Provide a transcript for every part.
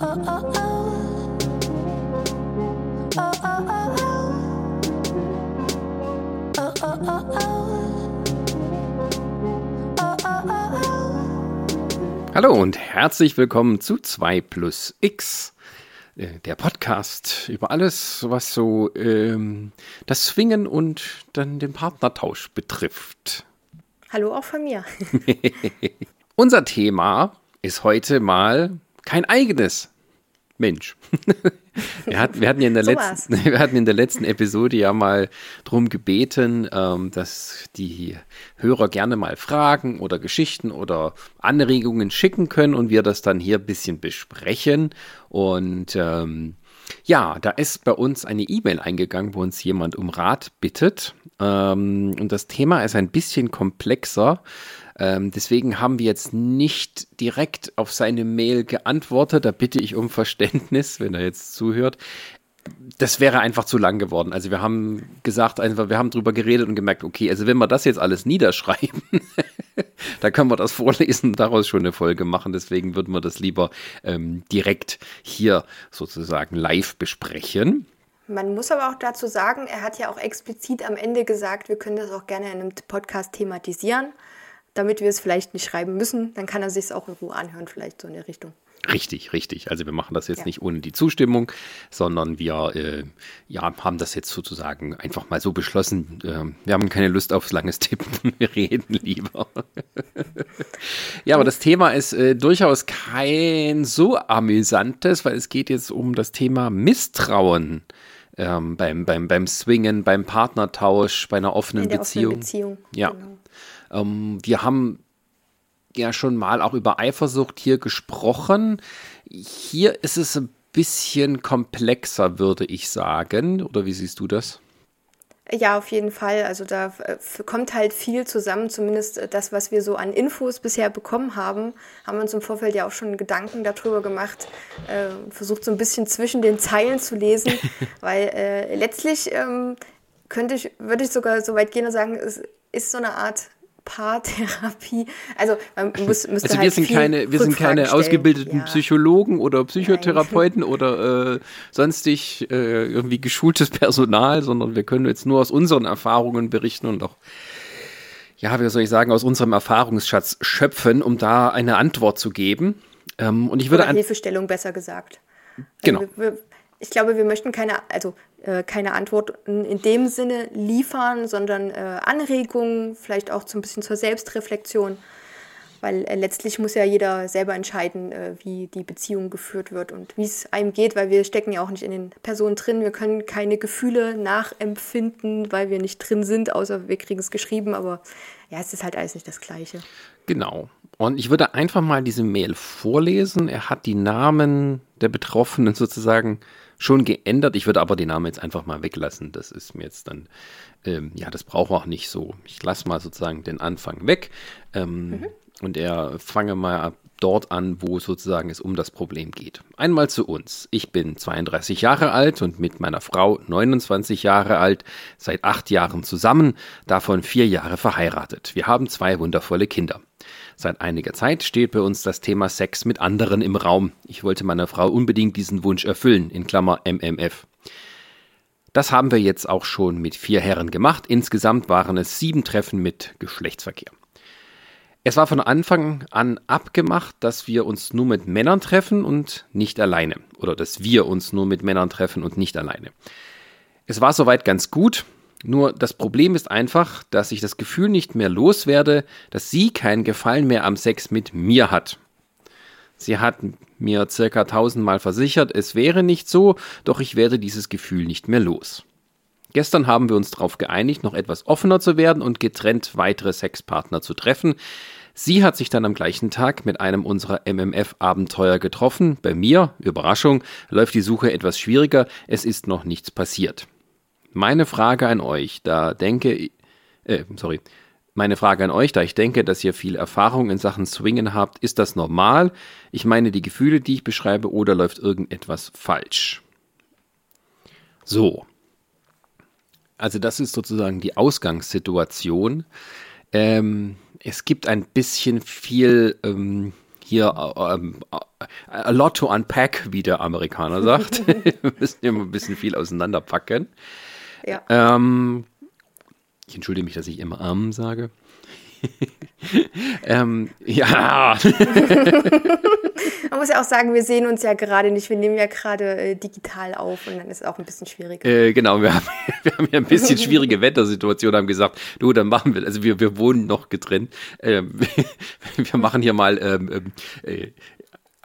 Hallo und herzlich willkommen zu 2 plus X, äh, der Podcast über alles, was so ähm, das Swingen und dann den Partnertausch betrifft. Hallo auch von mir. Unser Thema ist heute mal kein eigenes. Mensch. wir, hatten, wir, hatten ja in der so letzten, wir hatten in der letzten Episode ja mal darum gebeten, ähm, dass die Hörer gerne mal Fragen oder Geschichten oder Anregungen schicken können und wir das dann hier ein bisschen besprechen. Und ähm, ja, da ist bei uns eine E-Mail eingegangen, wo uns jemand um Rat bittet. Ähm, und das Thema ist ein bisschen komplexer. Ähm, deswegen haben wir jetzt nicht direkt auf seine Mail geantwortet. Da bitte ich um Verständnis, wenn er jetzt zuhört. Das wäre einfach zu lang geworden. Also wir haben gesagt, einfach, wir haben drüber geredet und gemerkt, okay, also wenn wir das jetzt alles niederschreiben, da können wir das vorlesen, daraus schon eine Folge machen. Deswegen würden wir das lieber ähm, direkt hier sozusagen live besprechen. Man muss aber auch dazu sagen, er hat ja auch explizit am Ende gesagt, wir können das auch gerne in einem Podcast thematisieren damit wir es vielleicht nicht schreiben müssen. Dann kann er sich es auch in Ruhe anhören, vielleicht so in der Richtung. Richtig, richtig. Also wir machen das jetzt ja. nicht ohne die Zustimmung, sondern wir äh, ja, haben das jetzt sozusagen einfach mal so beschlossen. Äh, wir haben keine Lust aufs langes Tippen, wir reden lieber. ja, aber das Thema ist äh, durchaus kein so amüsantes, weil es geht jetzt um das Thema Misstrauen. Ähm, beim, beim, beim Swingen, beim Partnertausch, bei einer offenen Beziehung. Offenen Beziehung. Ja. Genau. Ähm, wir haben ja schon mal auch über Eifersucht hier gesprochen. Hier ist es ein bisschen komplexer, würde ich sagen. Oder wie siehst du das? Ja, auf jeden Fall. Also da äh, kommt halt viel zusammen, zumindest äh, das, was wir so an Infos bisher bekommen haben, haben wir uns im Vorfeld ja auch schon Gedanken darüber gemacht, äh, versucht so ein bisschen zwischen den Zeilen zu lesen, weil äh, letztlich ähm, könnte ich, würde ich sogar so weit gehen und sagen, es ist so eine Art Paartherapie. Also man muss, müsste also wir halt sind keine, wir sind keine ausgebildeten ja. Psychologen oder Psychotherapeuten Nein. oder äh, sonstig äh, irgendwie geschultes Personal, sondern wir können jetzt nur aus unseren Erfahrungen berichten und auch ja, wie soll ich sagen, aus unserem Erfahrungsschatz schöpfen, um da eine Antwort zu geben. Ähm, und ich würde Oder Hilfestellung besser gesagt. Genau. Also wir, ich glaube, wir möchten keine, also äh, keine Antworten in dem Sinne liefern, sondern äh, Anregungen, vielleicht auch so ein bisschen zur Selbstreflexion, weil äh, letztlich muss ja jeder selber entscheiden, äh, wie die Beziehung geführt wird und wie es einem geht, weil wir stecken ja auch nicht in den Personen drin, wir können keine Gefühle nachempfinden, weil wir nicht drin sind, außer wir kriegen es geschrieben, aber ja, es ist halt alles nicht das Gleiche. Genau. Und ich würde einfach mal diese Mail vorlesen. Er hat die Namen der Betroffenen sozusagen schon geändert. Ich würde aber die Namen jetzt einfach mal weglassen. Das ist mir jetzt dann, ähm, ja, das braucht auch nicht so. Ich lasse mal sozusagen den Anfang weg. Ähm, mhm. Und er fange mal dort an, wo sozusagen es um das Problem geht. Einmal zu uns. Ich bin 32 Jahre alt und mit meiner Frau 29 Jahre alt, seit acht Jahren zusammen, davon vier Jahre verheiratet. Wir haben zwei wundervolle Kinder. Seit einiger Zeit steht bei uns das Thema Sex mit anderen im Raum. Ich wollte meiner Frau unbedingt diesen Wunsch erfüllen, in Klammer MMF. Das haben wir jetzt auch schon mit vier Herren gemacht. Insgesamt waren es sieben Treffen mit Geschlechtsverkehr. Es war von Anfang an abgemacht, dass wir uns nur mit Männern treffen und nicht alleine. Oder dass wir uns nur mit Männern treffen und nicht alleine. Es war soweit ganz gut. Nur das Problem ist einfach, dass ich das Gefühl nicht mehr loswerde, dass sie keinen Gefallen mehr am Sex mit mir hat. Sie hat mir circa tausendmal versichert, es wäre nicht so, doch ich werde dieses Gefühl nicht mehr los. Gestern haben wir uns darauf geeinigt, noch etwas offener zu werden und getrennt weitere Sexpartner zu treffen. Sie hat sich dann am gleichen Tag mit einem unserer MMF-Abenteuer getroffen. Bei mir, Überraschung, läuft die Suche etwas schwieriger, es ist noch nichts passiert. Meine Frage an euch, da denke, äh, sorry, meine Frage an euch, da ich denke, dass ihr viel Erfahrung in Sachen Swingen habt, ist das normal? Ich meine die Gefühle, die ich beschreibe, oder läuft irgendetwas falsch? So. Also das ist sozusagen die Ausgangssituation. Ähm, es gibt ein bisschen viel ähm, hier ähm, a lot to unpack, wie der Amerikaner sagt. Wir müssen immer ein bisschen viel auseinanderpacken. Ja. Ähm, ich entschuldige mich, dass ich immer ähm sage. ähm, ja. Man muss ja auch sagen, wir sehen uns ja gerade nicht. Wir nehmen ja gerade äh, digital auf und dann ist es auch ein bisschen schwierig. Äh, genau, wir haben, wir haben ja ein bisschen schwierige Wettersituation, haben gesagt, du, dann machen wir, also wir, wir wohnen noch getrennt. Ähm, wir machen hier mal ähm, ähm äh,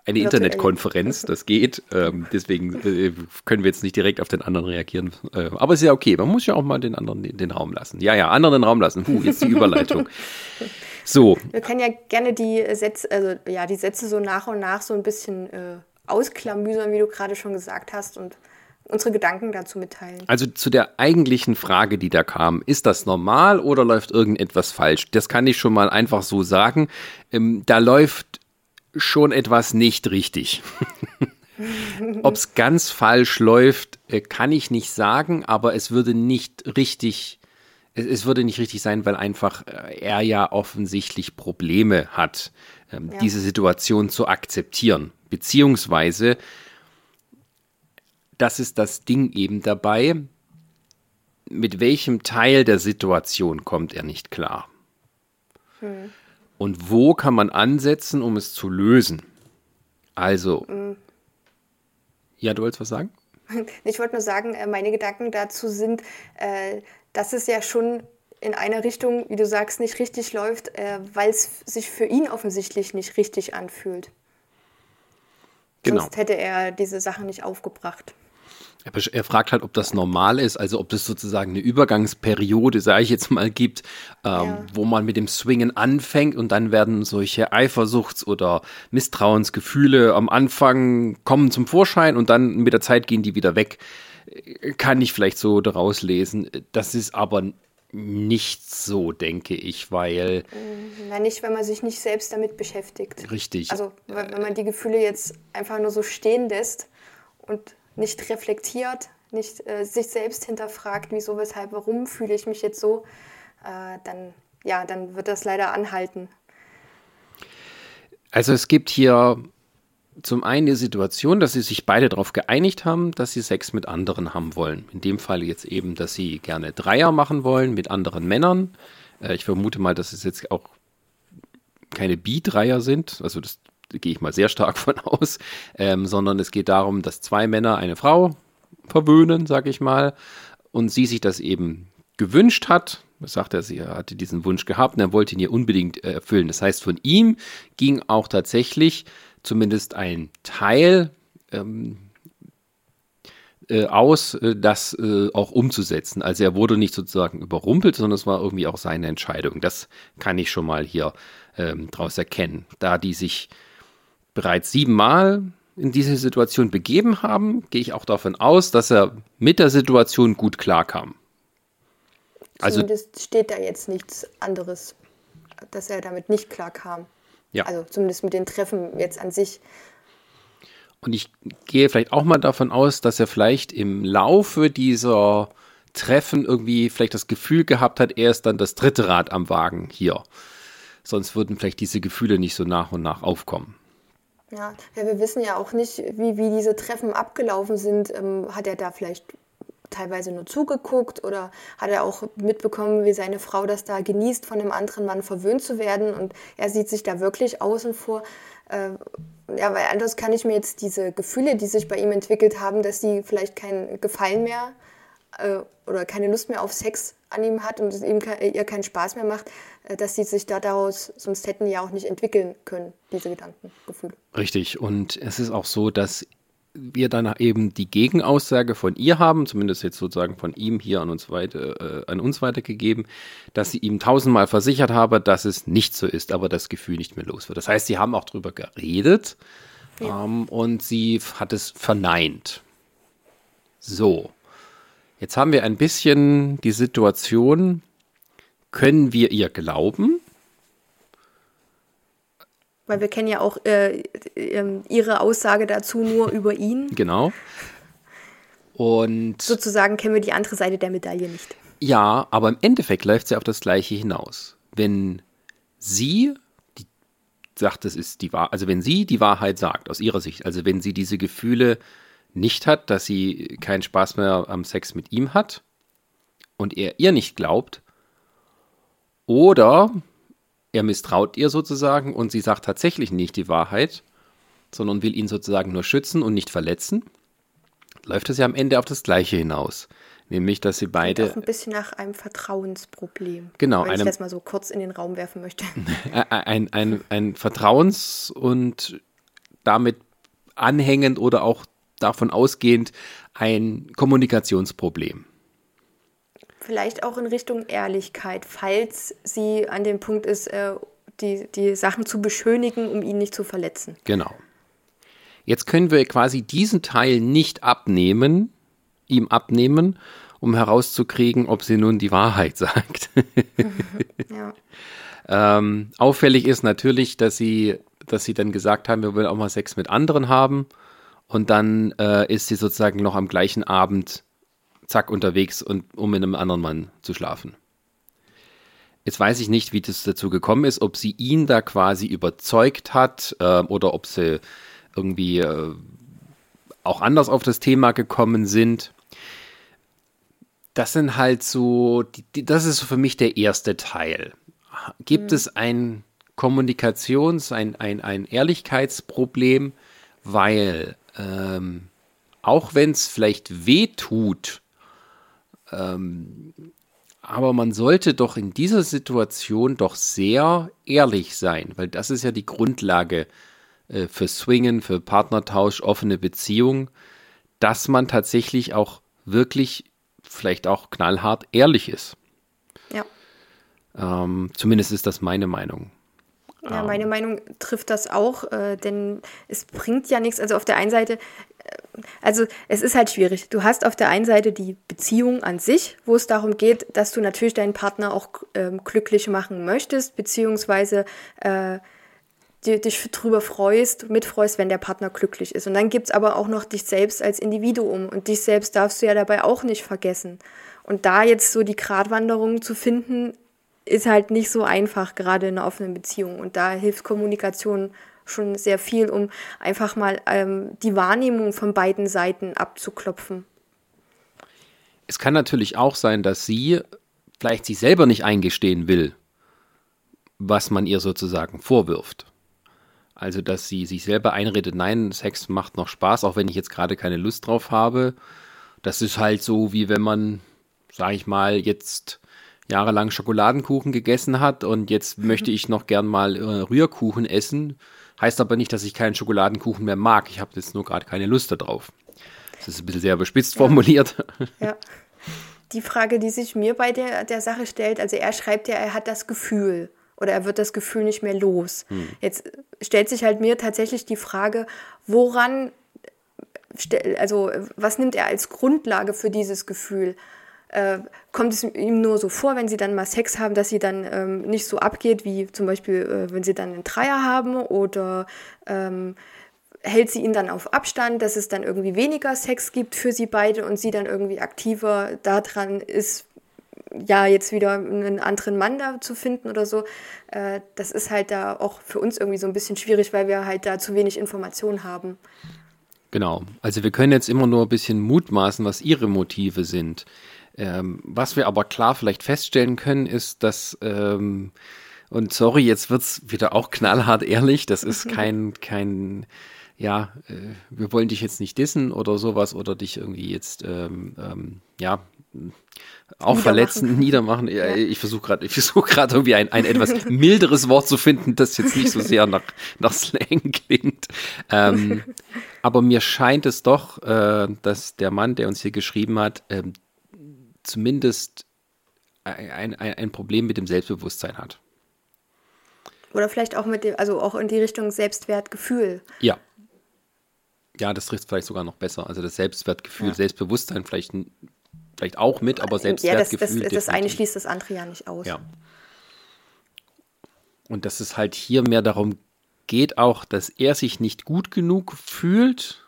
eine Internetkonferenz, das geht. Ähm, deswegen äh, können wir jetzt nicht direkt auf den anderen reagieren. Äh, aber ist ja okay, man muss ja auch mal den anderen den, den Raum lassen. Ja, ja, anderen den Raum lassen. Huh, jetzt die Überleitung. So. Wir können ja gerne die Sätze, also ja, die Sätze so nach und nach so ein bisschen äh, ausklamüsern, wie du gerade schon gesagt hast, und unsere Gedanken dazu mitteilen. Also zu der eigentlichen Frage, die da kam, ist das normal oder läuft irgendetwas falsch? Das kann ich schon mal einfach so sagen. Ähm, da läuft schon etwas nicht richtig. Ob es ganz falsch läuft, äh, kann ich nicht sagen, aber es würde nicht richtig, es würde nicht richtig sein, weil einfach äh, er ja offensichtlich Probleme hat, ähm, ja. diese Situation zu akzeptieren. Beziehungsweise, das ist das Ding eben dabei, mit welchem Teil der Situation kommt er nicht klar. Hm. Und wo kann man ansetzen, um es zu lösen? Also, mhm. ja, du wolltest was sagen? Ich wollte nur sagen, äh, meine Gedanken dazu sind, äh, dass es ja schon in einer Richtung, wie du sagst, nicht richtig läuft, äh, weil es sich für ihn offensichtlich nicht richtig anfühlt. Genau. Sonst hätte er diese Sachen nicht aufgebracht. Er fragt halt, ob das normal ist, also ob es sozusagen eine Übergangsperiode, sage ich jetzt mal, gibt, ähm, ja. wo man mit dem Swingen anfängt und dann werden solche Eifersuchts- oder Misstrauensgefühle am Anfang kommen zum Vorschein und dann mit der Zeit gehen die wieder weg. Kann ich vielleicht so daraus lesen. Das ist aber nicht so, denke ich, weil. Na, nicht, wenn man sich nicht selbst damit beschäftigt. Richtig. Also, wenn man die Gefühle jetzt einfach nur so stehen lässt und nicht reflektiert, nicht äh, sich selbst hinterfragt, wieso, weshalb, warum fühle ich mich jetzt so, äh, dann, ja, dann wird das leider anhalten. Also es gibt hier zum einen die Situation, dass sie sich beide darauf geeinigt haben, dass sie Sex mit anderen haben wollen. In dem Fall jetzt eben, dass sie gerne Dreier machen wollen mit anderen Männern. Äh, ich vermute mal, dass es jetzt auch keine Bi-Dreier sind. Also das gehe ich mal sehr stark von aus, ähm, sondern es geht darum, dass zwei Männer eine Frau verwöhnen, sag ich mal, und sie sich das eben gewünscht hat. Das sagt er, sie hatte diesen Wunsch gehabt und er wollte ihn ihr unbedingt äh, erfüllen. Das heißt, von ihm ging auch tatsächlich zumindest ein Teil ähm, äh, aus, äh, das äh, auch umzusetzen. Also er wurde nicht sozusagen überrumpelt, sondern es war irgendwie auch seine Entscheidung. Das kann ich schon mal hier ähm, daraus erkennen. Da die sich bereits siebenmal in diese Situation begeben haben, gehe ich auch davon aus, dass er mit der Situation gut klarkam. Also zumindest steht da jetzt nichts anderes, dass er damit nicht klarkam. Ja. Also zumindest mit den Treffen jetzt an sich. Und ich gehe vielleicht auch mal davon aus, dass er vielleicht im Laufe dieser Treffen irgendwie vielleicht das Gefühl gehabt hat, er ist dann das dritte Rad am Wagen hier. Sonst würden vielleicht diese Gefühle nicht so nach und nach aufkommen. Ja, ja, wir wissen ja auch nicht, wie, wie diese Treffen abgelaufen sind. Ähm, hat er da vielleicht teilweise nur zugeguckt oder hat er auch mitbekommen, wie seine Frau das da genießt, von einem anderen Mann verwöhnt zu werden und er sieht sich da wirklich außen vor. Äh, ja, weil anders kann ich mir jetzt diese Gefühle, die sich bei ihm entwickelt haben, dass sie vielleicht keinen Gefallen mehr äh, oder keine Lust mehr auf Sex an ihm hat und es ihm, ihr keinen Spaß mehr macht, äh, dass sie sich da daraus, sonst hätten ja auch nicht entwickeln können, diese Gedanken, Gefühle. Richtig. Und es ist auch so, dass wir dann eben die Gegenaussage von ihr haben, zumindest jetzt sozusagen von ihm hier an uns, weiter, äh, an uns weitergegeben, dass sie ihm tausendmal versichert habe, dass es nicht so ist, aber das Gefühl nicht mehr los wird. Das heißt, sie haben auch darüber geredet ja. ähm, und sie hat es verneint. So, jetzt haben wir ein bisschen die Situation, können wir ihr glauben? Weil wir kennen ja auch äh, äh, ihre Aussage dazu nur über ihn. Genau. Und sozusagen kennen wir die andere Seite der Medaille nicht. Ja, aber im Endeffekt läuft sie auf das Gleiche hinaus. Wenn sie die sagt, es ist die Wahrheit, also wenn sie die Wahrheit sagt, aus ihrer Sicht, also wenn sie diese Gefühle nicht hat, dass sie keinen Spaß mehr am Sex mit ihm hat und er ihr nicht glaubt, oder er misstraut ihr sozusagen und sie sagt tatsächlich nicht die Wahrheit, sondern will ihn sozusagen nur schützen und nicht verletzen, läuft es ja am Ende auf das Gleiche hinaus. Nämlich, dass sie beide. Auch ein bisschen nach einem Vertrauensproblem. Genau. Wenn einem, ich das mal so kurz in den Raum werfen möchte. Ein, ein, ein Vertrauens- und damit anhängend oder auch davon ausgehend ein Kommunikationsproblem. Vielleicht auch in Richtung Ehrlichkeit, falls sie an dem Punkt ist, äh, die, die Sachen zu beschönigen, um ihn nicht zu verletzen. Genau. Jetzt können wir quasi diesen Teil nicht abnehmen, ihm abnehmen, um herauszukriegen, ob sie nun die Wahrheit sagt. ja. ähm, auffällig ist natürlich, dass sie, dass sie dann gesagt haben, wir wollen auch mal Sex mit anderen haben. Und dann äh, ist sie sozusagen noch am gleichen Abend zack unterwegs und um mit einem anderen Mann zu schlafen. Jetzt weiß ich nicht, wie das dazu gekommen ist, ob sie ihn da quasi überzeugt hat äh, oder ob sie irgendwie äh, auch anders auf das Thema gekommen sind. Das sind halt so, die, das ist für mich der erste Teil. Gibt mhm. es ein Kommunikations-, ein, ein, ein Ehrlichkeitsproblem, weil ähm, auch wenn es vielleicht weh tut, ähm, aber man sollte doch in dieser Situation doch sehr ehrlich sein, weil das ist ja die Grundlage äh, für Swingen, für Partnertausch, offene Beziehung, dass man tatsächlich auch wirklich, vielleicht auch knallhart ehrlich ist. Ja. Ähm, zumindest ist das meine Meinung. Ja, meine ähm. Meinung trifft das auch, äh, denn es bringt ja nichts. Also auf der einen Seite, äh, also es ist halt schwierig. Du hast auf der einen Seite die Beziehung an sich, wo es darum geht, dass du natürlich deinen Partner auch äh, glücklich machen möchtest, beziehungsweise äh, dich drüber freust, mitfreust, wenn der Partner glücklich ist. Und dann gibt es aber auch noch dich selbst als Individuum und dich selbst darfst du ja dabei auch nicht vergessen. Und da jetzt so die Gratwanderung zu finden, ist halt nicht so einfach, gerade in einer offenen Beziehung. Und da hilft Kommunikation schon sehr viel, um einfach mal ähm, die Wahrnehmung von beiden Seiten abzuklopfen. Es kann natürlich auch sein, dass sie vielleicht sich selber nicht eingestehen will, was man ihr sozusagen vorwirft. Also, dass sie sich selber einredet, nein, Sex macht noch Spaß, auch wenn ich jetzt gerade keine Lust drauf habe. Das ist halt so, wie wenn man, sag ich mal, jetzt jahrelang Schokoladenkuchen gegessen hat und jetzt möchte ich noch gern mal äh, Rührkuchen essen. Heißt aber nicht, dass ich keinen Schokoladenkuchen mehr mag. Ich habe jetzt nur gerade keine Lust darauf. Das ist ein bisschen sehr bespitzt formuliert. Ja. Die Frage, die sich mir bei der, der Sache stellt, also er schreibt ja, er hat das Gefühl oder er wird das Gefühl nicht mehr los. Hm. Jetzt stellt sich halt mir tatsächlich die Frage, woran, also was nimmt er als Grundlage für dieses Gefühl? Äh, kommt es ihm nur so vor, wenn sie dann mal Sex haben, dass sie dann ähm, nicht so abgeht, wie zum Beispiel, äh, wenn sie dann einen Dreier haben oder ähm, hält sie ihn dann auf Abstand, dass es dann irgendwie weniger Sex gibt für sie beide und sie dann irgendwie aktiver daran ist, ja, jetzt wieder einen anderen Mann da zu finden oder so. Äh, das ist halt da auch für uns irgendwie so ein bisschen schwierig, weil wir halt da zu wenig Informationen haben. Genau. Also wir können jetzt immer nur ein bisschen mutmaßen, was ihre Motive sind. Ähm, was wir aber klar vielleicht feststellen können, ist, dass, ähm, und sorry, jetzt wird's wieder auch knallhart ehrlich, das ist kein, kein, ja, äh, wir wollen dich jetzt nicht dissen oder sowas oder dich irgendwie jetzt, ähm, ähm, ja, auch verletzen, niedermachen. Ja. Ich versuche gerade, ich versuche gerade irgendwie ein, ein etwas milderes Wort zu finden, das jetzt nicht so sehr nach, nach Slang klingt. Ähm, aber mir scheint es doch, äh, dass der Mann, der uns hier geschrieben hat, ähm, zumindest ein, ein, ein Problem mit dem Selbstbewusstsein hat. Oder vielleicht auch mit dem, also auch in die Richtung Selbstwertgefühl. Ja. Ja, das trifft vielleicht sogar noch besser. Also das Selbstwertgefühl, ja. Selbstbewusstsein vielleicht, vielleicht auch mit, aber Selbstwertgefühl. Ja, das, das, das eine schließt das andere ja nicht aus. Ja. Und dass es halt hier mehr darum geht, auch, dass er sich nicht gut genug fühlt.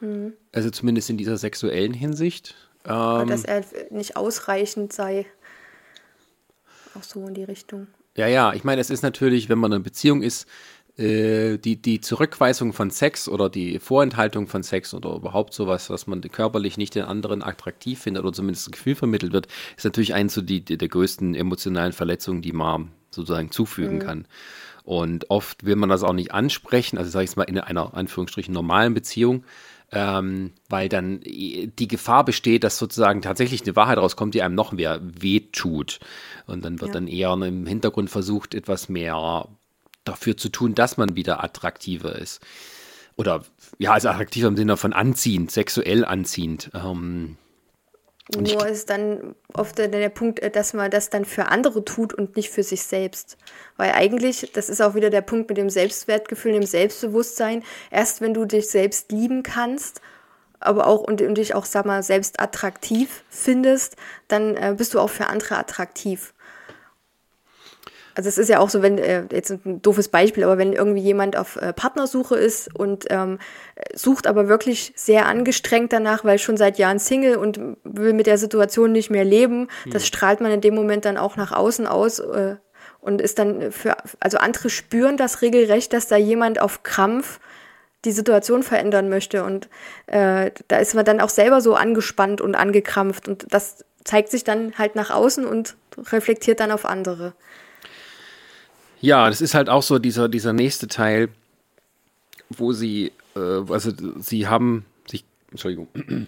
Mhm. Also zumindest in dieser sexuellen Hinsicht. Ähm, dass er nicht ausreichend sei. Auch so in die Richtung. Ja, ja, ich meine, es ist natürlich, wenn man in einer Beziehung ist, äh, die, die Zurückweisung von Sex oder die Vorenthaltung von Sex oder überhaupt sowas, was man körperlich nicht den anderen attraktiv findet oder zumindest ein Gefühl vermittelt wird, ist natürlich eins so die, die, der größten emotionalen Verletzungen, die man sozusagen zufügen mhm. kann. Und oft will man das auch nicht ansprechen, also sage ich es mal in einer Anführungsstrichen normalen Beziehung, ähm, weil dann die Gefahr besteht, dass sozusagen tatsächlich eine Wahrheit rauskommt, die einem noch mehr wehtut. Und dann wird ja. dann eher im Hintergrund versucht, etwas mehr dafür zu tun, dass man wieder attraktiver ist. Oder ja, also attraktiver im Sinne von anziehend, sexuell anziehend. Ähm, nur ist dann oft der Punkt, äh, dass man das dann für andere tut und nicht für sich selbst. Weil eigentlich, das ist auch wieder der Punkt mit dem Selbstwertgefühl, dem Selbstbewusstsein. Erst wenn du dich selbst lieben kannst, aber auch und, und dich auch, sag mal, selbst attraktiv findest, dann äh, bist du auch für andere attraktiv. Also es ist ja auch so, wenn, äh, jetzt ein doofes Beispiel, aber wenn irgendwie jemand auf äh, Partnersuche ist und ähm, sucht aber wirklich sehr angestrengt danach, weil schon seit Jahren Single und will mit der Situation nicht mehr leben, mhm. das strahlt man in dem Moment dann auch nach außen aus äh, und ist dann für, also andere spüren das regelrecht, dass da jemand auf Krampf die Situation verändern möchte und äh, da ist man dann auch selber so angespannt und angekrampft und das zeigt sich dann halt nach außen und reflektiert dann auf andere. Ja, das ist halt auch so dieser, dieser nächste Teil, wo sie, äh, also sie haben sich, Entschuldigung,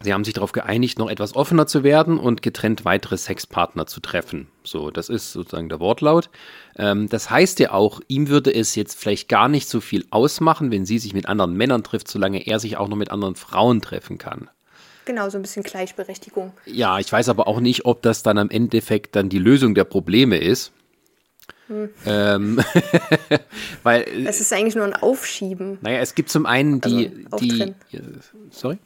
sie haben sich darauf geeinigt, noch etwas offener zu werden und getrennt weitere Sexpartner zu treffen. So, das ist sozusagen der Wortlaut. Ähm, das heißt ja auch, ihm würde es jetzt vielleicht gar nicht so viel ausmachen, wenn sie sich mit anderen Männern trifft, solange er sich auch noch mit anderen Frauen treffen kann. Genau, so ein bisschen Gleichberechtigung. Ja, ich weiß aber auch nicht, ob das dann am Endeffekt dann die Lösung der Probleme ist. Ähm, weil. Es ist eigentlich nur ein Aufschieben. Naja, es gibt zum einen die. Also, die sorry?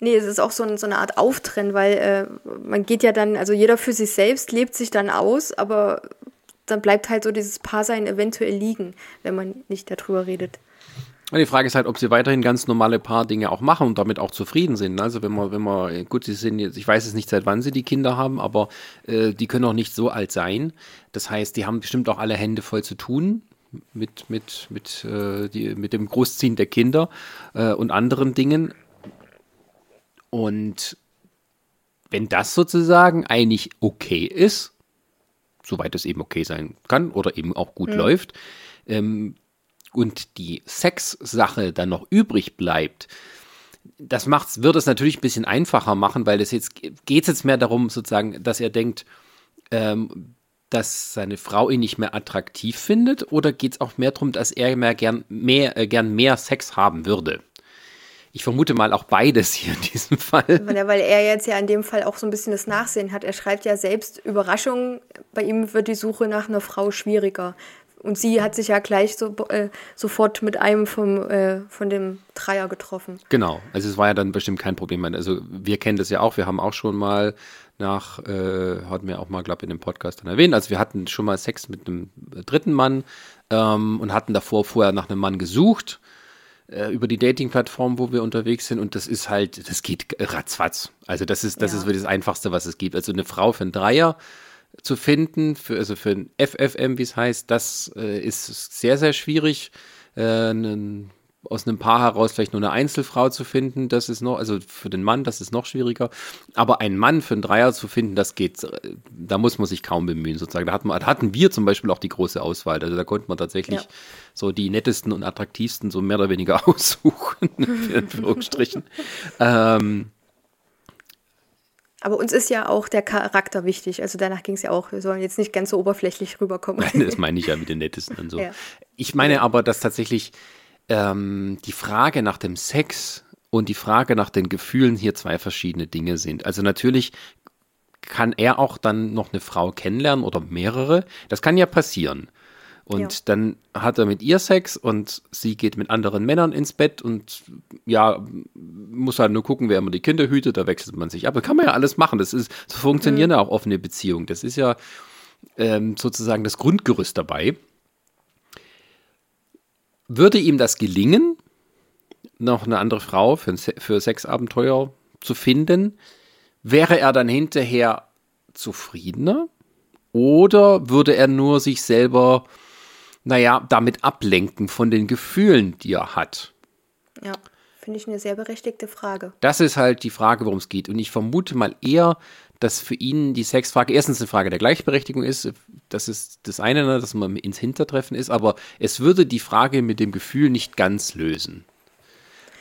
Nee, es ist auch so, ein, so eine Art Auftrennen, weil äh, man geht ja dann, also jeder für sich selbst lebt sich dann aus, aber dann bleibt halt so dieses Paarsein eventuell liegen, wenn man nicht darüber redet. Die Frage ist halt, ob sie weiterhin ganz normale Paar-Dinge auch machen und damit auch zufrieden sind. Also wenn man, wenn man, gut, sie sind jetzt, ich weiß es nicht, seit wann sie die Kinder haben, aber äh, die können auch nicht so alt sein. Das heißt, die haben bestimmt auch alle Hände voll zu tun mit, mit, mit, äh, die, mit dem Großziehen der Kinder äh, und anderen Dingen. Und wenn das sozusagen eigentlich okay ist, soweit es eben okay sein kann oder eben auch gut mhm. läuft, ähm, und die Sex-Sache dann noch übrig bleibt, das macht's, wird es natürlich ein bisschen einfacher machen, weil es jetzt geht jetzt mehr darum, sozusagen, dass er denkt, ähm, dass seine Frau ihn nicht mehr attraktiv findet, oder geht es auch mehr darum, dass er mehr gern mehr, äh, gern mehr Sex haben würde? Ich vermute mal auch beides hier in diesem Fall. Weil er jetzt ja in dem Fall auch so ein bisschen das Nachsehen hat. Er schreibt ja selbst Überraschung, bei ihm wird die Suche nach einer Frau schwieriger. Und sie hat sich ja gleich so, äh, sofort mit einem vom, äh, von dem Dreier getroffen. Genau, also es war ja dann bestimmt kein Problem. Also wir kennen das ja auch, wir haben auch schon mal nach, äh, hatten wir auch mal, glaube ich, in dem Podcast dann erwähnt, also wir hatten schon mal Sex mit einem dritten Mann ähm, und hatten davor vorher nach einem Mann gesucht äh, über die Dating-Plattform, wo wir unterwegs sind und das ist halt, das geht ratzfatz. Also das ist, das ja. ist wirklich das Einfachste, was es gibt. Also eine Frau für einen Dreier zu finden, für, also für ein FFM, wie es heißt, das äh, ist sehr, sehr schwierig. Äh, einen, aus einem Paar heraus vielleicht nur eine Einzelfrau zu finden, das ist noch, also für den Mann, das ist noch schwieriger. Aber einen Mann für einen Dreier zu finden, das geht, äh, da muss man sich kaum bemühen, sozusagen. Da hatten, wir, hatten wir zum Beispiel auch die große Auswahl. Also da konnte man tatsächlich ja. so die nettesten und attraktivsten so mehr oder weniger aussuchen, in Anführungsstrichen. ähm, aber uns ist ja auch der Charakter wichtig. Also danach ging es ja auch. Wir sollen jetzt nicht ganz so oberflächlich rüberkommen. Nein, das meine ich ja mit den nettesten und so. Ja. Ich meine aber, dass tatsächlich ähm, die Frage nach dem Sex und die Frage nach den Gefühlen hier zwei verschiedene Dinge sind. Also natürlich kann er auch dann noch eine Frau kennenlernen oder mehrere. Das kann ja passieren. Und ja. dann hat er mit ihr Sex und sie geht mit anderen Männern ins Bett und ja, muss halt nur gucken, wer immer die Kinder hütet, da wechselt man sich ab. Das kann man ja alles machen. Das ist, so funktionieren mhm. ja auch offene Beziehungen. Das ist ja ähm, sozusagen das Grundgerüst dabei. Würde ihm das gelingen, noch eine andere Frau für, für Sexabenteuer zu finden, wäre er dann hinterher zufriedener? Oder würde er nur sich selber naja, damit ablenken von den Gefühlen, die er hat. Ja, finde ich eine sehr berechtigte Frage. Das ist halt die Frage, worum es geht. Und ich vermute mal eher, dass für ihn die Sexfrage erstens eine Frage der Gleichberechtigung ist. Das ist das eine, ne, dass man ins Hintertreffen ist. Aber es würde die Frage mit dem Gefühl nicht ganz lösen.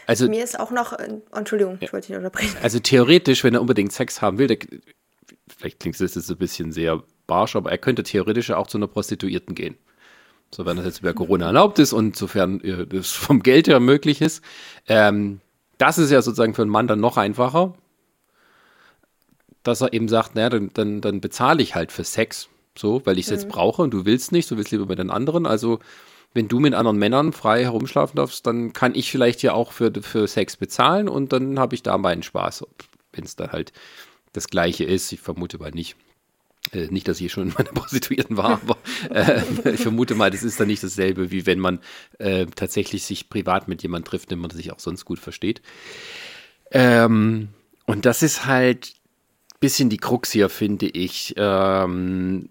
Also, Mir ist auch noch, äh, Entschuldigung, ich wollte dich unterbrechen. Also theoretisch, wenn er unbedingt Sex haben will, der, vielleicht klingt es jetzt ein bisschen sehr barsch, aber er könnte theoretisch auch zu einer Prostituierten gehen. Sofern das jetzt bei Corona erlaubt ist und sofern äh, das vom Geld her möglich ist. Ähm, das ist ja sozusagen für einen Mann dann noch einfacher, dass er eben sagt, naja, dann, dann, dann bezahle ich halt für Sex, so, weil ich es mhm. jetzt brauche und du willst nicht, du willst lieber mit den anderen. Also, wenn du mit anderen Männern frei herumschlafen darfst, dann kann ich vielleicht ja auch für, für Sex bezahlen und dann habe ich da meinen Spaß, wenn es dann halt das Gleiche ist. Ich vermute mal nicht. Äh, nicht, dass ich schon in meiner Prostituierten war, aber äh, ich vermute mal, das ist dann nicht dasselbe, wie wenn man äh, tatsächlich sich privat mit jemandem trifft, den man sich auch sonst gut versteht. Ähm, und das ist halt ein bisschen die Krux hier, finde ich. Ähm,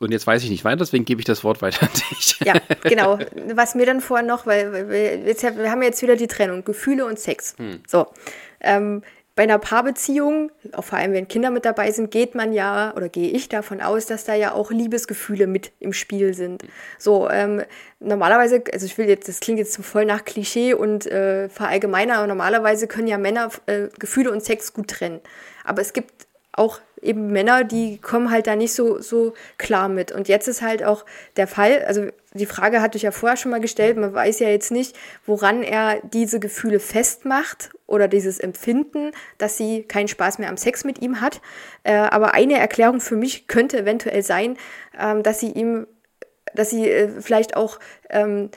und jetzt weiß ich nicht weiter, deswegen gebe ich das Wort weiter an dich. Ja, genau. Was mir dann vorher noch, weil, wir, jetzt, wir haben jetzt wieder die Trennung, Gefühle und Sex. Hm. So. Ähm, bei einer Paarbeziehung, auch vor allem wenn Kinder mit dabei sind, geht man ja oder gehe ich davon aus, dass da ja auch Liebesgefühle mit im Spiel sind. So, ähm, normalerweise, also ich will jetzt, das klingt jetzt voll nach Klischee und äh, verallgemeiner, aber normalerweise können ja Männer äh, Gefühle und Sex gut trennen. Aber es gibt auch eben Männer, die kommen halt da nicht so, so klar mit. Und jetzt ist halt auch der Fall, also die Frage hatte ich ja vorher schon mal gestellt, man weiß ja jetzt nicht, woran er diese Gefühle festmacht oder dieses Empfinden, dass sie keinen Spaß mehr am Sex mit ihm hat. Äh, aber eine Erklärung für mich könnte eventuell sein, ähm, dass sie ihm, dass sie äh, vielleicht auch ähm,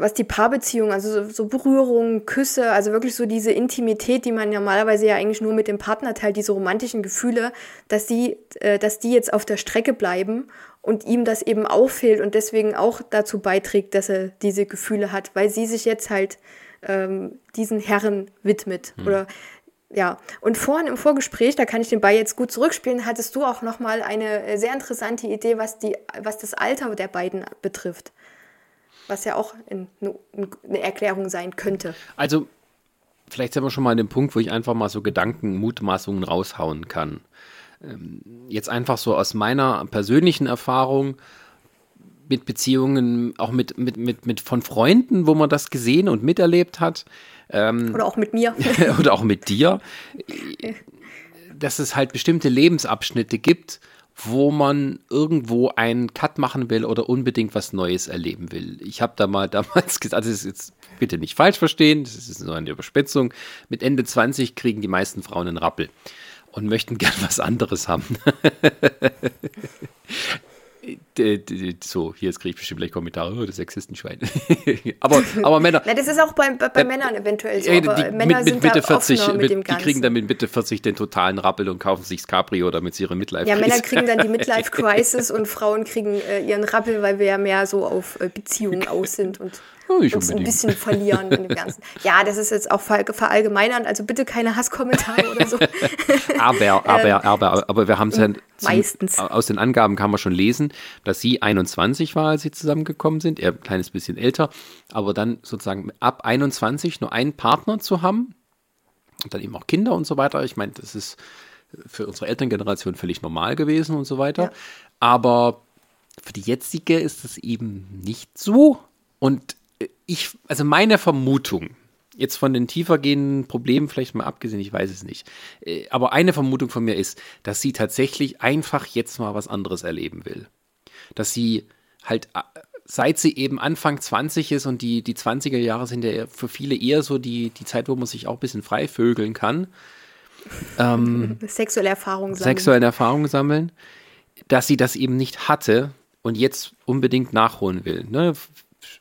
was die Paarbeziehung, also so, so Berührungen, Küsse, also wirklich so diese Intimität, die man normalerweise ja eigentlich nur mit dem Partner teilt, diese romantischen Gefühle, dass die, äh, dass die jetzt auf der Strecke bleiben und ihm das eben auffehlt und deswegen auch dazu beiträgt, dass er diese Gefühle hat, weil sie sich jetzt halt ähm, diesen Herren widmet. Mhm. Oder ja, und vorhin im Vorgespräch, da kann ich den Ball jetzt gut zurückspielen, hattest du auch nochmal eine äh, sehr interessante Idee, was, die, was das Alter der beiden betrifft was ja auch eine Erklärung sein könnte. Also, vielleicht sind wir schon mal an dem Punkt, wo ich einfach mal so Gedanken, Mutmaßungen raushauen kann. Ähm, jetzt einfach so aus meiner persönlichen Erfahrung mit Beziehungen, auch mit, mit, mit, mit von Freunden, wo man das gesehen und miterlebt hat. Ähm, oder auch mit mir. oder auch mit dir. dass es halt bestimmte Lebensabschnitte gibt, wo man irgendwo einen Cut machen will oder unbedingt was Neues erleben will. Ich habe da mal damals gesagt, also das ist jetzt bitte nicht falsch verstehen, das ist nur eine Überspitzung. Mit Ende 20 kriegen die meisten Frauen einen Rappel und möchten gern was anderes haben. So, hier jetzt kriege ich bestimmt gleich Kommentare, oh, das Sexistenschwein. aber, aber Männer. Na, das ist auch bei, bei, bei äh, Männern eventuell so. Äh, die, Männer mit, mit Mitte 40, mit, die kriegen dann mit Mitte 40 den totalen Rappel und kaufen sich das Cabrio, damit sie ihre Midlife Ja, Männer kriegen dann die Midlife Crisis und Frauen kriegen äh, ihren Rappel, weil wir ja mehr so auf äh, Beziehungen aus sind und ja, uns ein bisschen verlieren in dem Ganzen. Ja, das ist jetzt auch verallgemeinern, also bitte keine Hasskommentare oder so. aber, aber, ähm, aber, aber wir haben es ja meistens. aus den Angaben kann man schon lesen, dass sie 21 war, als sie zusammengekommen sind, er ein kleines bisschen älter, aber dann sozusagen ab 21 nur einen Partner zu haben und dann eben auch Kinder und so weiter. Ich meine, das ist für unsere Elterngeneration völlig normal gewesen und so weiter. Ja. Aber für die jetzige ist es eben nicht so. Und ich, also meine Vermutung, jetzt von den tiefergehenden Problemen vielleicht mal abgesehen, ich weiß es nicht. Äh, aber eine Vermutung von mir ist, dass sie tatsächlich einfach jetzt mal was anderes erleben will. Dass sie halt, äh, seit sie eben Anfang 20 ist und die, die 20er Jahre sind ja für viele eher so die, die Zeit, wo man sich auch ein bisschen frei vögeln kann. Ähm, sexuelle Erfahrungen sammeln. Sexuelle Erfahrungen sammeln. Dass sie das eben nicht hatte und jetzt unbedingt nachholen will. Ne?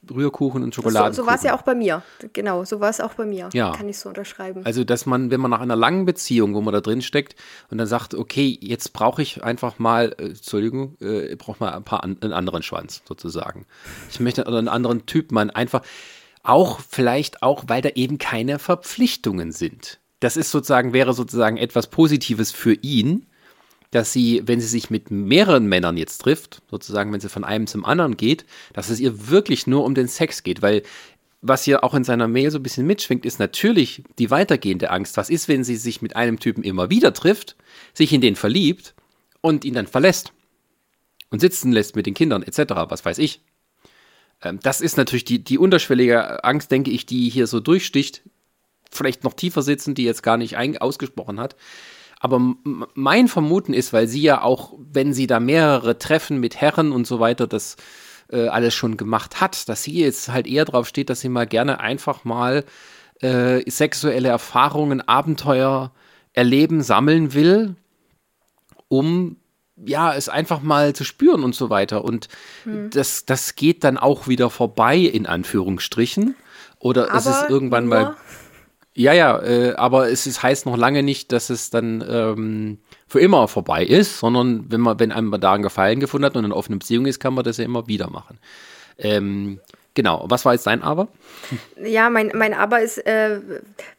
Rührkuchen und Schokoladen. So, so war es ja auch bei mir. Genau, so war es auch bei mir. Ja. Kann ich so unterschreiben. Also, dass man, wenn man nach einer langen Beziehung, wo man da drin steckt und dann sagt, okay, jetzt brauche ich einfach mal, äh, Entschuldigung, äh, brauche mal ein paar an, einen anderen Schwanz sozusagen. Ich möchte einen anderen Typ, man einfach auch vielleicht auch, weil da eben keine Verpflichtungen sind. Das ist sozusagen wäre sozusagen etwas Positives für ihn, dass sie, wenn sie sich mit mehreren Männern jetzt trifft, sozusagen, wenn sie von einem zum anderen geht, dass es ihr wirklich nur um den Sex geht, weil was hier auch in seiner Mail so ein bisschen mitschwingt, ist natürlich die weitergehende Angst. Was ist, wenn sie sich mit einem Typen immer wieder trifft, sich in den verliebt und ihn dann verlässt und sitzen lässt mit den Kindern etc., was weiß ich. Ähm, das ist natürlich die, die unterschwellige Angst, denke ich, die hier so durchsticht, vielleicht noch tiefer sitzen, die jetzt gar nicht ausgesprochen hat. Aber mein Vermuten ist, weil sie ja auch, wenn sie da mehrere Treffen mit Herren und so weiter, das äh, alles schon gemacht hat, dass sie jetzt halt eher drauf steht, dass sie mal gerne einfach mal äh, sexuelle Erfahrungen, Abenteuer erleben, sammeln will, um ja, es einfach mal zu spüren und so weiter. Und hm. das, das geht dann auch wieder vorbei, in Anführungsstrichen. Oder Aber es ist irgendwann mal. Ja, ja, äh, aber es ist, heißt noch lange nicht, dass es dann ähm, für immer vorbei ist, sondern wenn man, wenn einem da einen Gefallen gefunden hat und eine offene Beziehung ist, kann man das ja immer wieder machen. Ähm, Genau, was war jetzt dein Aber? Ja, mein, mein Aber ist, äh,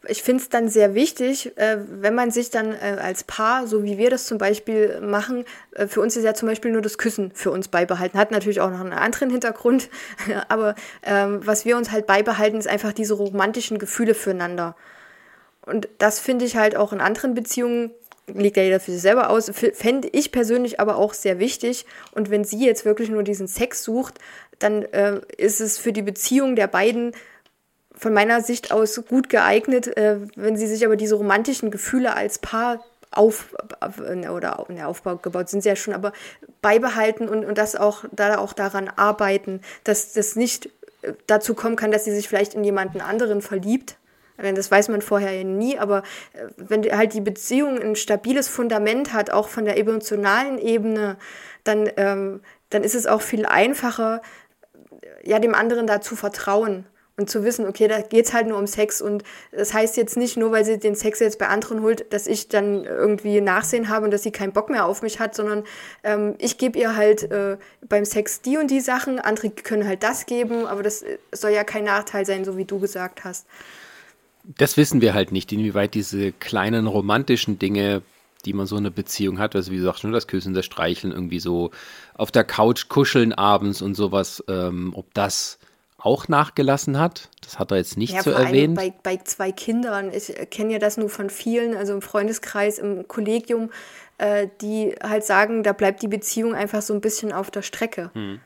ich finde es dann sehr wichtig, äh, wenn man sich dann äh, als Paar, so wie wir das zum Beispiel machen, äh, für uns ist ja zum Beispiel nur das Küssen für uns beibehalten, hat natürlich auch noch einen anderen Hintergrund, aber ähm, was wir uns halt beibehalten, ist einfach diese romantischen Gefühle füreinander. Und das finde ich halt auch in anderen Beziehungen legt ja jeder für sich selber aus, fände ich persönlich aber auch sehr wichtig. Und wenn sie jetzt wirklich nur diesen Sex sucht, dann äh, ist es für die Beziehung der beiden von meiner Sicht aus gut geeignet, äh, wenn sie sich aber diese romantischen Gefühle als Paar auf oder ne, aufgebaut sind sie ja schon, aber beibehalten und, und das auch da auch daran arbeiten, dass das nicht äh, dazu kommen kann, dass sie sich vielleicht in jemanden anderen verliebt. Das weiß man vorher ja nie, aber äh, wenn halt die Beziehung ein stabiles Fundament hat, auch von der emotionalen Ebene, dann, ähm, dann ist es auch viel einfacher, ja, dem anderen da zu vertrauen und zu wissen, okay, da geht es halt nur um Sex und das heißt jetzt nicht nur, weil sie den Sex jetzt bei anderen holt, dass ich dann irgendwie Nachsehen habe und dass sie keinen Bock mehr auf mich hat, sondern ähm, ich gebe ihr halt äh, beim Sex die und die Sachen, andere können halt das geben, aber das soll ja kein Nachteil sein, so wie du gesagt hast. Das wissen wir halt nicht, inwieweit diese kleinen romantischen Dinge die man so in einer Beziehung hat. Also wie gesagt, nur das Küssen, das Streicheln, irgendwie so auf der Couch kuscheln abends und sowas, ähm, ob das auch nachgelassen hat. Das hat er jetzt nicht ja, so erwähnt. Bei, bei zwei Kindern, ich kenne ja das nur von vielen, also im Freundeskreis, im Kollegium, äh, die halt sagen, da bleibt die Beziehung einfach so ein bisschen auf der Strecke. Hm.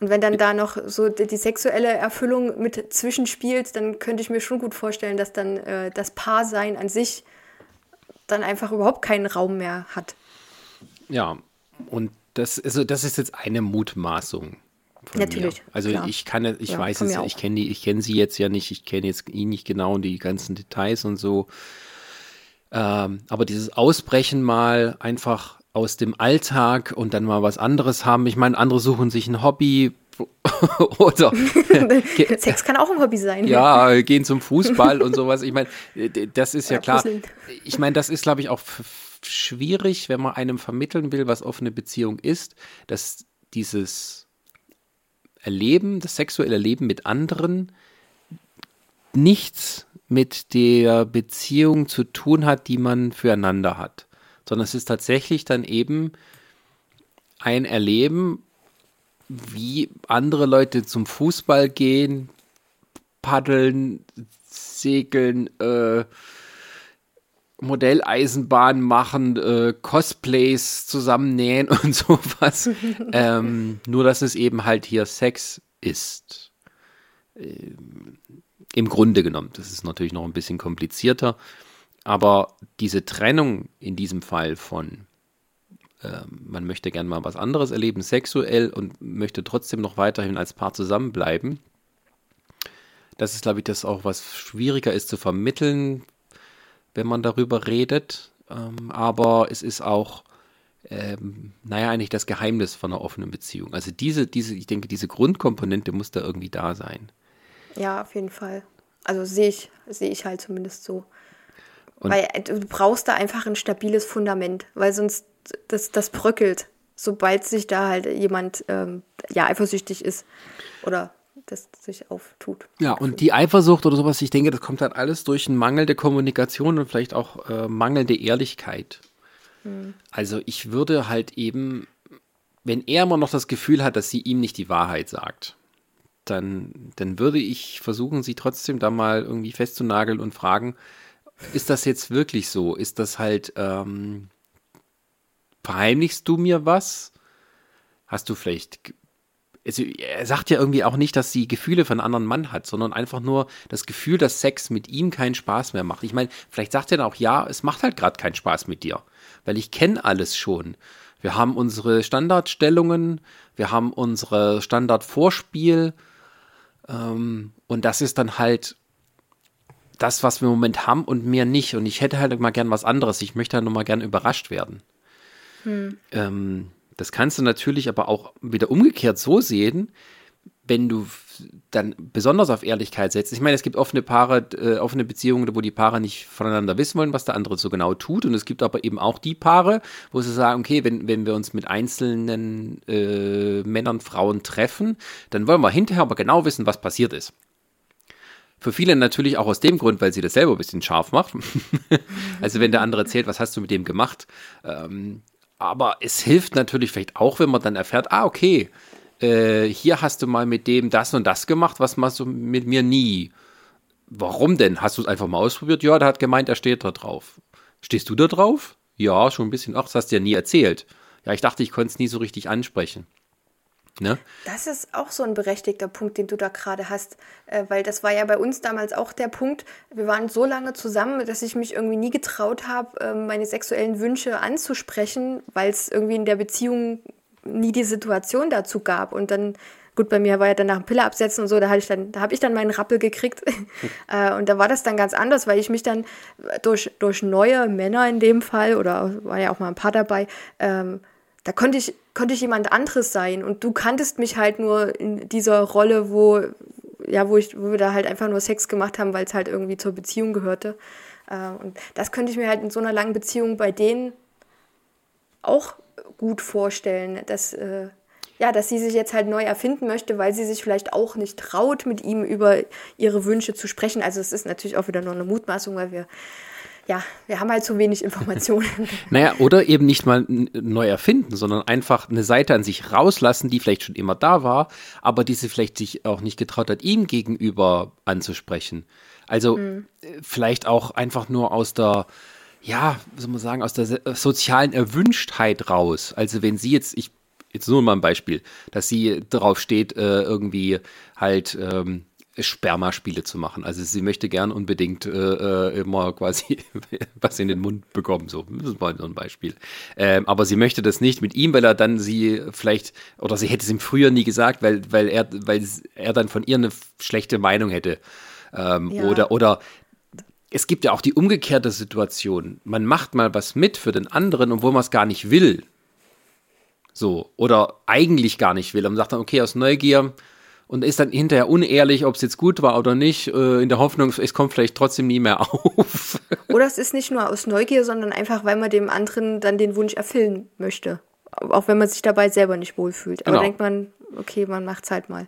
Und wenn dann da noch so die, die, sexuelle Erfüllung mit zwischenspielt, dann könnte ich mir schon gut vorstellen, dass dann äh, das Paarsein an sich dann einfach überhaupt keinen Raum mehr hat. Ja, und das, also das ist jetzt eine Mutmaßung. Natürlich. Mir. Also klar. ich kann, ich ja, weiß es, ich kenne die, ich kenne sie jetzt ja nicht, ich kenne jetzt ihn nicht genau und die ganzen Details und so. Ähm, aber dieses Ausbrechen mal einfach aus dem Alltag und dann mal was anderes haben. Ich meine, andere suchen sich ein Hobby, oder Sex kann auch ein Hobby sein. Ja, gehen zum Fußball und sowas. Ich meine, das ist ja, klar. Ich meine, das ist, glaube ich, auch schwierig, wenn man einem vermitteln will, was offene Beziehung ist, dass dieses Erleben, das sexuelle Leben mit anderen nichts mit der Beziehung zu tun hat, die man füreinander hat, sondern es ist tatsächlich dann eben ein Erleben, wie andere Leute zum Fußball gehen, paddeln, segeln, äh, Modelleisenbahn machen, äh, Cosplays zusammennähen und sowas. ähm, nur, dass es eben halt hier Sex ist. Ähm, Im Grunde genommen. Das ist natürlich noch ein bisschen komplizierter. Aber diese Trennung in diesem Fall von ähm, man möchte gerne mal was anderes erleben, sexuell und möchte trotzdem noch weiterhin als Paar zusammenbleiben. Das ist, glaube ich, das auch, was schwieriger ist zu vermitteln, wenn man darüber redet. Ähm, aber es ist auch, ähm, naja, eigentlich das Geheimnis von einer offenen Beziehung. Also diese, diese, ich denke, diese Grundkomponente muss da irgendwie da sein. Ja, auf jeden Fall. Also sehe ich, sehe ich halt zumindest so. Und weil äh, du brauchst da einfach ein stabiles Fundament, weil sonst das, das bröckelt, sobald sich da halt jemand ähm, ja eifersüchtig ist oder das sich auftut. Ja, und die Eifersucht oder sowas, ich denke, das kommt dann alles durch einen Mangel der Kommunikation und vielleicht auch äh, mangelnde Ehrlichkeit. Hm. Also ich würde halt eben, wenn er immer noch das Gefühl hat, dass sie ihm nicht die Wahrheit sagt, dann, dann würde ich versuchen, sie trotzdem da mal irgendwie festzunageln und fragen, ist das jetzt wirklich so? Ist das halt, ähm, verheimlichst du mir was? Hast du vielleicht also er sagt ja irgendwie auch nicht, dass sie Gefühle für einen anderen Mann hat, sondern einfach nur das Gefühl, dass Sex mit ihm keinen Spaß mehr macht. Ich meine, vielleicht sagt er dann auch, ja, es macht halt gerade keinen Spaß mit dir, weil ich kenne alles schon. Wir haben unsere Standardstellungen, wir haben unsere Standardvorspiel ähm, und das ist dann halt das, was wir im Moment haben und mir nicht. Und ich hätte halt mal gern was anderes. Ich möchte halt noch mal gern überrascht werden. Hm. Ähm, das kannst du natürlich aber auch wieder umgekehrt so sehen, wenn du dann besonders auf Ehrlichkeit setzt. Ich meine, es gibt offene Paare, äh, offene Beziehungen, wo die Paare nicht voneinander wissen wollen, was der andere so genau tut. Und es gibt aber eben auch die Paare, wo sie sagen, okay, wenn, wenn wir uns mit einzelnen äh, Männern, Frauen treffen, dann wollen wir hinterher aber genau wissen, was passiert ist. Für viele natürlich auch aus dem Grund, weil sie das selber ein bisschen scharf macht. also wenn der andere erzählt, was hast du mit dem gemacht, ähm, aber es hilft natürlich vielleicht auch, wenn man dann erfährt, ah, okay, äh, hier hast du mal mit dem das und das gemacht, was machst du mit mir nie? Warum denn? Hast du es einfach mal ausprobiert? Ja, der hat gemeint, er steht da drauf. Stehst du da drauf? Ja, schon ein bisschen. Ach, das hast du ja nie erzählt. Ja, ich dachte, ich konnte es nie so richtig ansprechen. Ne? Das ist auch so ein berechtigter Punkt, den du da gerade hast, äh, weil das war ja bei uns damals auch der Punkt. Wir waren so lange zusammen, dass ich mich irgendwie nie getraut habe, äh, meine sexuellen Wünsche anzusprechen, weil es irgendwie in der Beziehung nie die Situation dazu gab. Und dann, gut, bei mir war ja dann nach dem Pille absetzen und so, da, da habe ich dann meinen Rappel gekriegt. äh, und da war das dann ganz anders, weil ich mich dann durch, durch neue Männer in dem Fall, oder war ja auch mal ein paar dabei, ähm, da konnte ich, konnte ich jemand anderes sein und du kanntest mich halt nur in dieser Rolle, wo, ja, wo, ich, wo wir da halt einfach nur Sex gemacht haben, weil es halt irgendwie zur Beziehung gehörte. Äh, und das könnte ich mir halt in so einer langen Beziehung bei denen auch gut vorstellen, dass, äh, ja, dass sie sich jetzt halt neu erfinden möchte, weil sie sich vielleicht auch nicht traut, mit ihm über ihre Wünsche zu sprechen. Also es ist natürlich auch wieder nur eine Mutmaßung, weil wir ja, wir haben halt zu wenig Informationen. naja, oder eben nicht mal neu erfinden, sondern einfach eine Seite an sich rauslassen, die vielleicht schon immer da war, aber die sie vielleicht sich auch nicht getraut hat, ihm gegenüber anzusprechen. Also mhm. vielleicht auch einfach nur aus der, ja, wie soll man sagen, aus der sozialen Erwünschtheit raus. Also wenn sie jetzt, ich jetzt nur mal ein Beispiel, dass sie drauf steht, äh, irgendwie halt ähm, Spermaspiele zu machen. Also sie möchte gern unbedingt äh, äh immer quasi was in den Mund bekommen. So, das ist mal so ein Beispiel. Ähm, aber sie möchte das nicht mit ihm, weil er dann sie vielleicht, oder sie hätte es ihm früher nie gesagt, weil, weil, er, weil er dann von ihr eine schlechte Meinung hätte. Ähm, ja. Oder, oder es gibt ja auch die umgekehrte Situation. Man macht mal was mit für den anderen, obwohl man es gar nicht will. So, oder eigentlich gar nicht will. Und man sagt dann, okay, aus Neugier und ist dann hinterher unehrlich, ob es jetzt gut war oder nicht, äh, in der Hoffnung, es kommt vielleicht trotzdem nie mehr auf. oder es ist nicht nur aus Neugier, sondern einfach, weil man dem anderen dann den Wunsch erfüllen möchte. Auch wenn man sich dabei selber nicht wohlfühlt. Aber genau. denkt man, okay, man macht's halt mal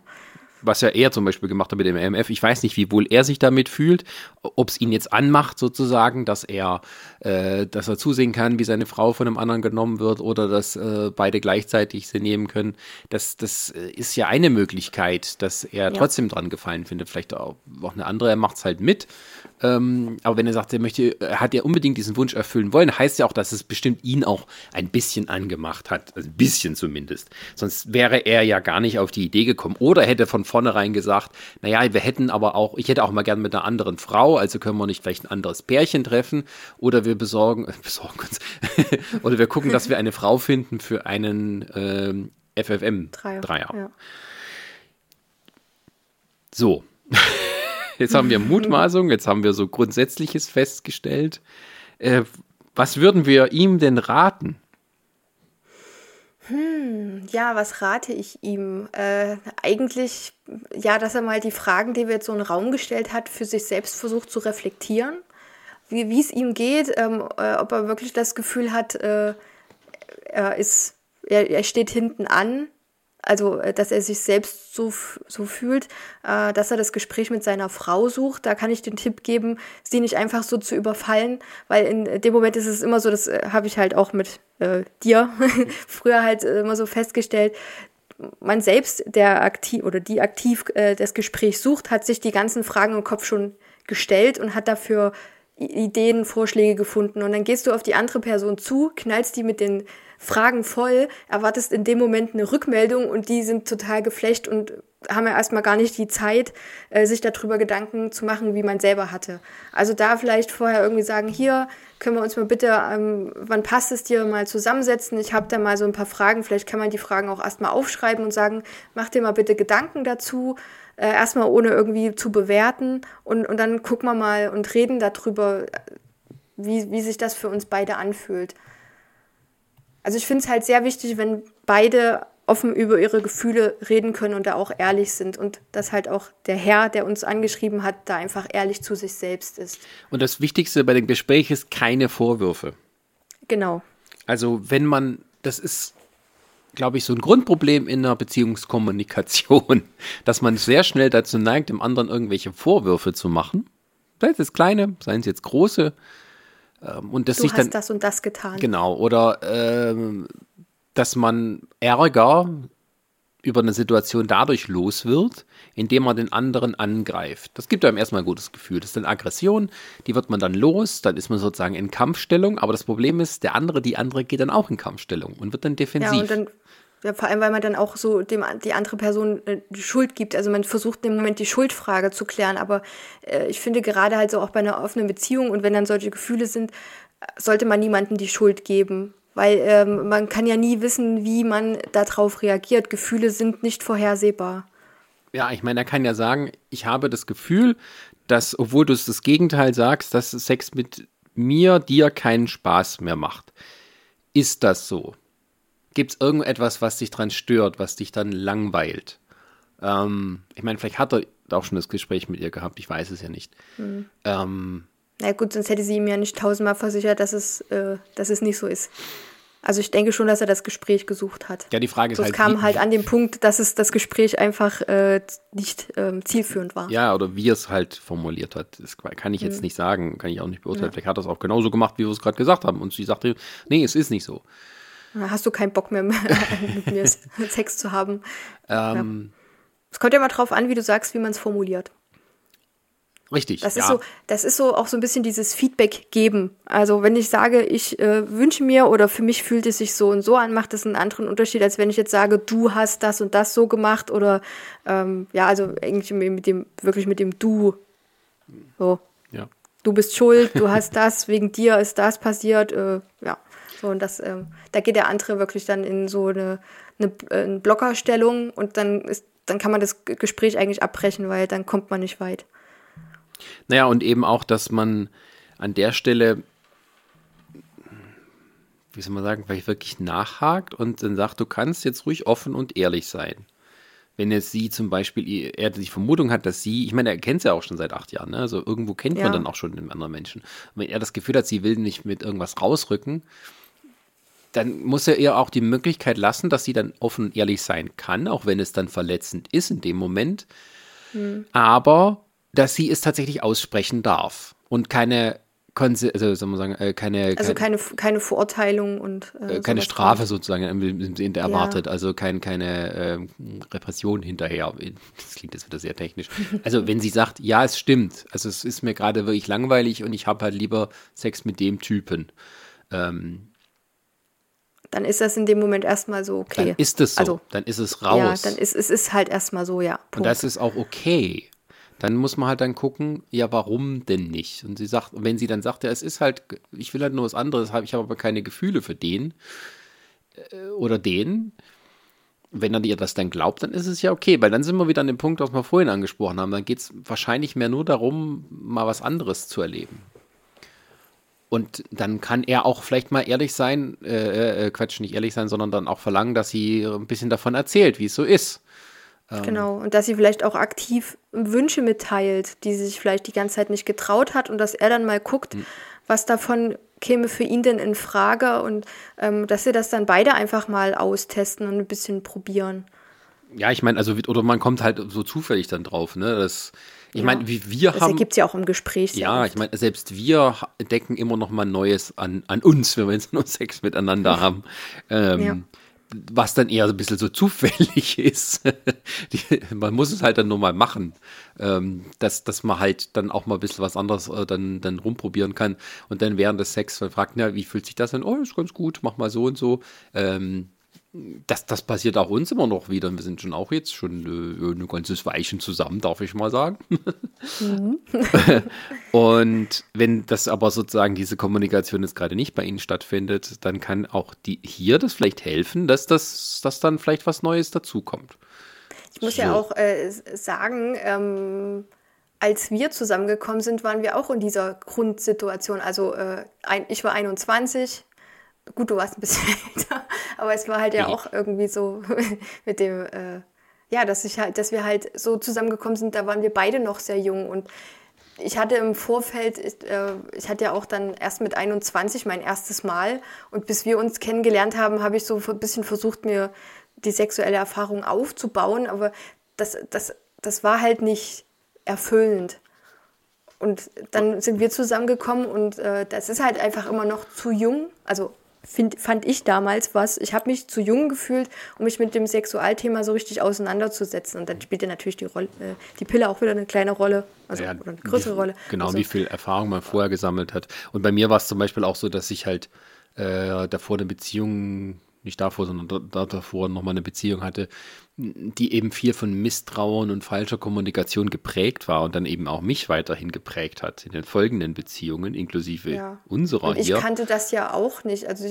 was ja er zum Beispiel gemacht hat mit dem MF. Ich weiß nicht, wie wohl er sich damit fühlt, ob es ihn jetzt anmacht sozusagen, dass er, äh, dass er zusehen kann, wie seine Frau von einem anderen genommen wird oder dass äh, beide gleichzeitig sie nehmen können. Das, das äh, ist ja eine Möglichkeit, dass er ja. trotzdem dran gefallen findet. Vielleicht auch, auch eine andere, er macht es halt mit. Ähm, aber wenn er sagt, er möchte, er hat ja unbedingt diesen Wunsch erfüllen wollen, heißt ja auch, dass es bestimmt ihn auch ein bisschen angemacht hat. Also ein bisschen zumindest. Sonst wäre er ja gar nicht auf die Idee gekommen. Oder hätte von vornherein gesagt, naja, wir hätten aber auch, ich hätte auch mal gern mit einer anderen Frau, also können wir nicht vielleicht ein anderes Pärchen treffen. Oder wir besorgen, besorgen uns, oder wir gucken, dass wir eine Frau finden für einen ähm, FFM-Dreier. Dreier. Ja. So. Jetzt haben wir Mutmaßung, jetzt haben wir so Grundsätzliches festgestellt. Äh, was würden wir ihm denn raten? Hm, ja, was rate ich ihm? Äh, eigentlich, ja, dass er mal die Fragen, die wir jetzt so in den Raum gestellt hat, für sich selbst versucht zu reflektieren. Wie es ihm geht, ähm, äh, ob er wirklich das Gefühl hat, äh, er, ist, er, er steht hinten an also äh, dass er sich selbst so, so fühlt, äh, dass er das Gespräch mit seiner Frau sucht. Da kann ich den Tipp geben, sie nicht einfach so zu überfallen, weil in dem Moment ist es immer so, das äh, habe ich halt auch mit äh, dir früher halt immer so festgestellt, man selbst, der aktiv oder die aktiv äh, das Gespräch sucht, hat sich die ganzen Fragen im Kopf schon gestellt und hat dafür Ideen, Vorschläge gefunden. Und dann gehst du auf die andere Person zu, knallst die mit den Fragen voll, erwartest in dem Moment eine Rückmeldung und die sind total geflecht und haben ja erstmal gar nicht die Zeit, äh, sich darüber Gedanken zu machen, wie man selber hatte. Also da vielleicht vorher irgendwie sagen, hier können wir uns mal bitte, ähm, wann passt es dir, mal zusammensetzen. Ich habe da mal so ein paar Fragen, vielleicht kann man die Fragen auch erstmal aufschreiben und sagen, mach dir mal bitte Gedanken dazu, äh, erstmal ohne irgendwie zu bewerten und, und dann gucken wir mal und reden darüber, wie, wie sich das für uns beide anfühlt. Also ich finde es halt sehr wichtig, wenn beide offen über ihre Gefühle reden können und da auch ehrlich sind und dass halt auch der Herr, der uns angeschrieben hat, da einfach ehrlich zu sich selbst ist. Und das Wichtigste bei dem Gespräch ist keine Vorwürfe. Genau. Also wenn man, das ist, glaube ich, so ein Grundproblem in der Beziehungskommunikation, dass man sehr schnell dazu neigt, dem anderen irgendwelche Vorwürfe zu machen. Seien es jetzt kleine, seien es jetzt große. Ähm, und das du sich hast dann, das und das getan. Genau, oder ähm, dass man Ärger über eine Situation dadurch los wird, indem man den anderen angreift. Das gibt einem erstmal ein gutes Gefühl. Das ist dann Aggression, die wird man dann los, dann ist man sozusagen in Kampfstellung, aber das Problem ist, der andere, die andere geht dann auch in Kampfstellung und wird dann defensiv. Ja, und dann, ja, vor allem, weil man dann auch so dem, die andere Person äh, die Schuld gibt. Also man versucht im Moment die Schuldfrage zu klären, aber äh, ich finde gerade halt so auch bei einer offenen Beziehung und wenn dann solche Gefühle sind, sollte man niemandem die Schuld geben. Weil ähm, man kann ja nie wissen, wie man darauf reagiert. Gefühle sind nicht vorhersehbar. Ja, ich meine, er kann ja sagen, ich habe das Gefühl, dass, obwohl du es das Gegenteil sagst, dass Sex mit mir dir keinen Spaß mehr macht. Ist das so? Gibt es irgendetwas, was dich dran stört, was dich dann langweilt? Ähm, ich meine, vielleicht hat er auch schon das Gespräch mit ihr gehabt, ich weiß es ja nicht. Mhm. Ähm, na gut, sonst hätte sie ihm ja nicht tausendmal versichert, dass es, äh, dass es nicht so ist. Also ich denke schon, dass er das Gespräch gesucht hat. Ja, die Frage ist so, halt. Es kam halt an dem Punkt, dass es das Gespräch einfach äh, nicht ähm, zielführend war. Ja, oder wie er es halt formuliert hat. Das kann ich jetzt mhm. nicht sagen, kann ich auch nicht beurteilen. Ja. Vielleicht hat er es auch genauso gemacht, wie wir es gerade gesagt haben. Und sie sagte, nee, es ist nicht so. Hast du keinen Bock mehr mit mir Sex zu haben? Ähm, ja. Es kommt ja mal drauf an, wie du sagst, wie man es formuliert. Richtig. Das ja. ist so, das ist so auch so ein bisschen dieses Feedback geben. Also wenn ich sage, ich äh, wünsche mir oder für mich fühlt es sich so und so an, macht das einen anderen Unterschied, als wenn ich jetzt sage, du hast das und das so gemacht oder ähm, ja, also eigentlich mit dem, wirklich mit dem Du. So. Ja. Du bist schuld, du hast das, wegen dir ist das passiert, äh, ja. So, und das, ähm, da geht der andere wirklich dann in so eine, eine, eine Blockerstellung und dann ist, dann kann man das Gespräch eigentlich abbrechen, weil dann kommt man nicht weit. Naja, und eben auch, dass man an der Stelle, wie soll man sagen, vielleicht wirklich nachhakt und dann sagt, du kannst jetzt ruhig offen und ehrlich sein. Wenn jetzt sie zum Beispiel, er die Vermutung hat, dass sie, ich meine, er kennt sie ja auch schon seit acht Jahren, ne? also irgendwo kennt ja. man dann auch schon den anderen Menschen. Und wenn er das Gefühl hat, sie will nicht mit irgendwas rausrücken, dann muss er ihr auch die Möglichkeit lassen, dass sie dann offen und ehrlich sein kann, auch wenn es dann verletzend ist in dem Moment. Hm. Aber dass sie es tatsächlich aussprechen darf und keine Konse also soll man sagen, äh, keine, also keine, keine Verurteilung und äh, äh keine Strafe sozusagen im erwartet, ja. also kein, keine äh, Repression hinterher. Das klingt jetzt wieder sehr technisch. Also wenn sie sagt, ja, es stimmt, also es ist mir gerade wirklich langweilig und ich habe halt lieber Sex mit dem Typen. Ähm, dann ist das in dem Moment erstmal so okay. Dann ist es so, also, dann ist es raus. Ja, dann ist es ist halt erstmal so, ja. Punkt. Und das ist auch okay dann muss man halt dann gucken, ja, warum denn nicht? Und sie sagt, wenn sie dann sagt, ja, es ist halt, ich will halt nur was anderes, ich habe aber keine Gefühle für den äh, oder den, wenn er dir das dann glaubt, dann ist es ja okay, weil dann sind wir wieder an dem Punkt, was wir vorhin angesprochen haben. Dann geht es wahrscheinlich mehr nur darum, mal was anderes zu erleben. Und dann kann er auch vielleicht mal ehrlich sein, äh, äh, Quatsch, nicht ehrlich sein, sondern dann auch verlangen, dass sie ein bisschen davon erzählt, wie es so ist. Ähm. Genau, und dass sie vielleicht auch aktiv Wünsche mitteilt, die sie sich vielleicht die ganze Zeit nicht getraut hat und dass er dann mal guckt, mhm. was davon käme für ihn denn in Frage und ähm, dass sie das dann beide einfach mal austesten und ein bisschen probieren. Ja, ich meine, also, oder man kommt halt so zufällig dann drauf, ne? Das, ich ja. meine, wie wir das haben. Das gibt es ja auch im Gespräch. Ja, oft. ich meine, selbst wir decken immer noch mal Neues an, an uns, wenn wir jetzt nur Sex miteinander haben. Ähm, ja. Was dann eher ein bisschen so zufällig ist. Die, man muss es halt dann nur mal machen. Ähm, dass, dass man halt dann auch mal ein bisschen was anderes äh, dann, dann rumprobieren kann. Und dann während des Sex fragt, ja, wie fühlt sich das an? Oh, ist ganz gut, mach mal so und so. Ähm, das, das passiert auch uns immer noch wieder. Wir sind schon auch jetzt schon äh, ein ganzes Weichen zusammen, darf ich mal sagen. Mhm. und wenn das aber sozusagen diese Kommunikation jetzt gerade nicht bei Ihnen stattfindet, dann kann auch die hier das vielleicht helfen, dass das dass dann vielleicht was Neues dazukommt. Ich muss so. ja auch äh, sagen, ähm, als wir zusammengekommen sind, waren wir auch in dieser Grundsituation. Also äh, ein, ich war 21, gut, du warst ein bisschen älter, aber es war halt ja auch irgendwie so mit dem, äh, ja, dass ich halt, dass wir halt so zusammengekommen sind, da waren wir beide noch sehr jung und ich hatte im Vorfeld, ich, äh, ich hatte ja auch dann erst mit 21 mein erstes Mal und bis wir uns kennengelernt haben, habe ich so ein bisschen versucht, mir die sexuelle Erfahrung aufzubauen, aber das, das, das war halt nicht erfüllend. Und dann sind wir zusammengekommen und äh, das ist halt einfach immer noch zu jung. Also find, fand ich damals was. Ich habe mich zu jung gefühlt, um mich mit dem Sexualthema so richtig auseinanderzusetzen. Und dann spielte natürlich die, Rolle, äh, die Pille auch wieder eine kleine Rolle, also ja, oder eine größere wie, Rolle. Genau, also, wie viel Erfahrung man vorher gesammelt hat. Und bei mir war es zum Beispiel auch so, dass ich halt äh, davor eine Beziehung nicht davor, sondern da, davor nochmal eine Beziehung hatte, die eben viel von Misstrauen und falscher Kommunikation geprägt war und dann eben auch mich weiterhin geprägt hat in den folgenden Beziehungen, inklusive ja. unserer und ich hier. Ich kannte das ja auch nicht. Also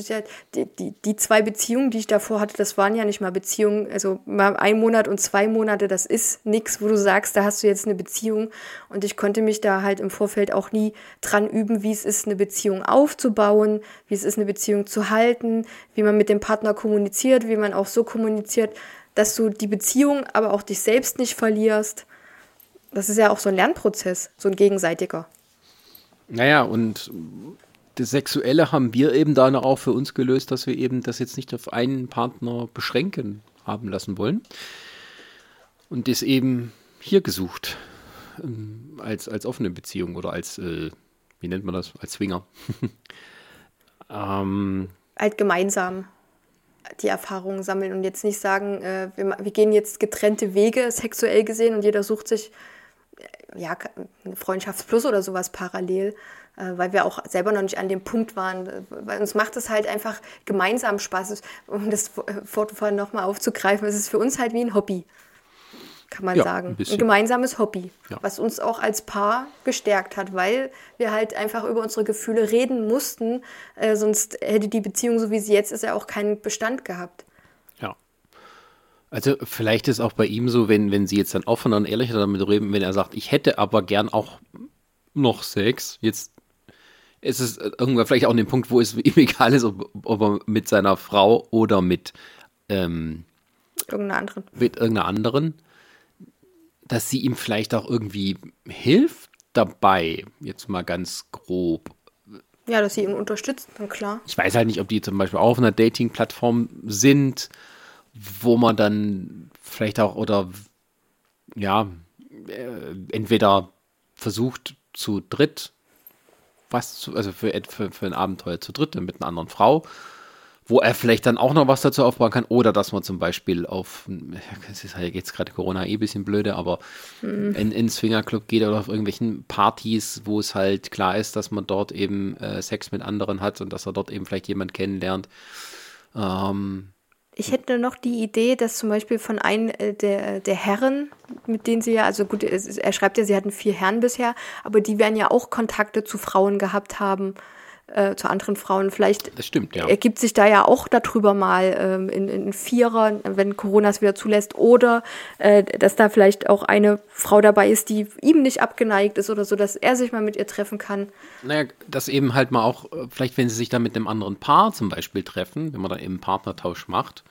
die, die, die zwei Beziehungen, die ich davor hatte, das waren ja nicht mal Beziehungen. Also mal ein Monat und zwei Monate, das ist nichts, wo du sagst, da hast du jetzt eine Beziehung. Und ich konnte mich da halt im Vorfeld auch nie dran üben, wie es ist, eine Beziehung aufzubauen, wie es ist, eine Beziehung zu halten, wie man mit dem Partner kommuniziert, wie man auch so kommuniziert, dass du die Beziehung, aber auch dich selbst nicht verlierst. Das ist ja auch so ein Lernprozess, so ein gegenseitiger. Naja, und das Sexuelle haben wir eben dann auch für uns gelöst, dass wir eben das jetzt nicht auf einen Partner beschränken haben lassen wollen. Und das eben hier gesucht. Ähm, als, als offene Beziehung oder als, äh, wie nennt man das, als Swinger. ähm, halt gemeinsam die Erfahrungen sammeln und jetzt nicht sagen, äh, wir, wir, gehen jetzt getrennte Wege sexuell gesehen und jeder sucht sich äh, ja, Freundschaftsplus oder sowas parallel, äh, weil wir auch selber noch nicht an dem Punkt waren. Weil uns macht es halt einfach gemeinsam Spaß, um das Fortfahren nochmal aufzugreifen. Es ist für uns halt wie ein Hobby kann man ja, sagen. Ein, ein, gemeinsames Hobby, ja. was uns auch als Paar gestärkt hat, weil wir halt einfach über unsere Gefühle reden mussten. Äh, sonst hätte die Beziehung, so wie sie jetzt ist, ja auch keinen Bestand gehabt. Ja. Also vielleicht ist auch bei ihm so, wenn, wenn sie jetzt dann offener und ehrlicher damit reden, wenn er sagt, ich hätte aber gern auch noch Sex, jetzt ist es irgendwann vielleicht auch an dem Punkt, wo es ihm egal ist, ob, ob er mit seiner Frau oder mit ähm, irgendeiner anderen. Mit irgendeiner anderen dass sie ihm vielleicht auch irgendwie hilft dabei, jetzt mal ganz grob. Ja, dass sie ihn unterstützt, dann klar. Ich weiß halt nicht, ob die zum Beispiel auch auf einer Dating-Plattform sind, wo man dann vielleicht auch oder ja, äh, entweder versucht zu dritt was zu, also für, für, für ein Abenteuer zu dritt mit einer anderen Frau wo er vielleicht dann auch noch was dazu aufbauen kann. Oder dass man zum Beispiel auf, es ist halt jetzt gerade Corona eh ein bisschen blöde, aber mhm. in, in Swingerclub geht oder auf irgendwelchen Partys, wo es halt klar ist, dass man dort eben äh, Sex mit anderen hat und dass er dort eben vielleicht jemand kennenlernt. Ähm, ich hätte noch die Idee, dass zum Beispiel von einem äh, der, der Herren, mit denen sie ja, also gut, er schreibt ja, sie hatten vier Herren bisher, aber die werden ja auch Kontakte zu Frauen gehabt haben äh, zu anderen Frauen. Vielleicht das stimmt, ja. ergibt sich da ja auch darüber mal ähm, in, in Vierer, wenn Corona es wieder zulässt, oder äh, dass da vielleicht auch eine Frau dabei ist, die ihm nicht abgeneigt ist oder so, dass er sich mal mit ihr treffen kann. Naja, dass eben halt mal auch, äh, vielleicht wenn sie sich dann mit einem anderen Paar zum Beispiel treffen, wenn man da eben Partnertausch macht,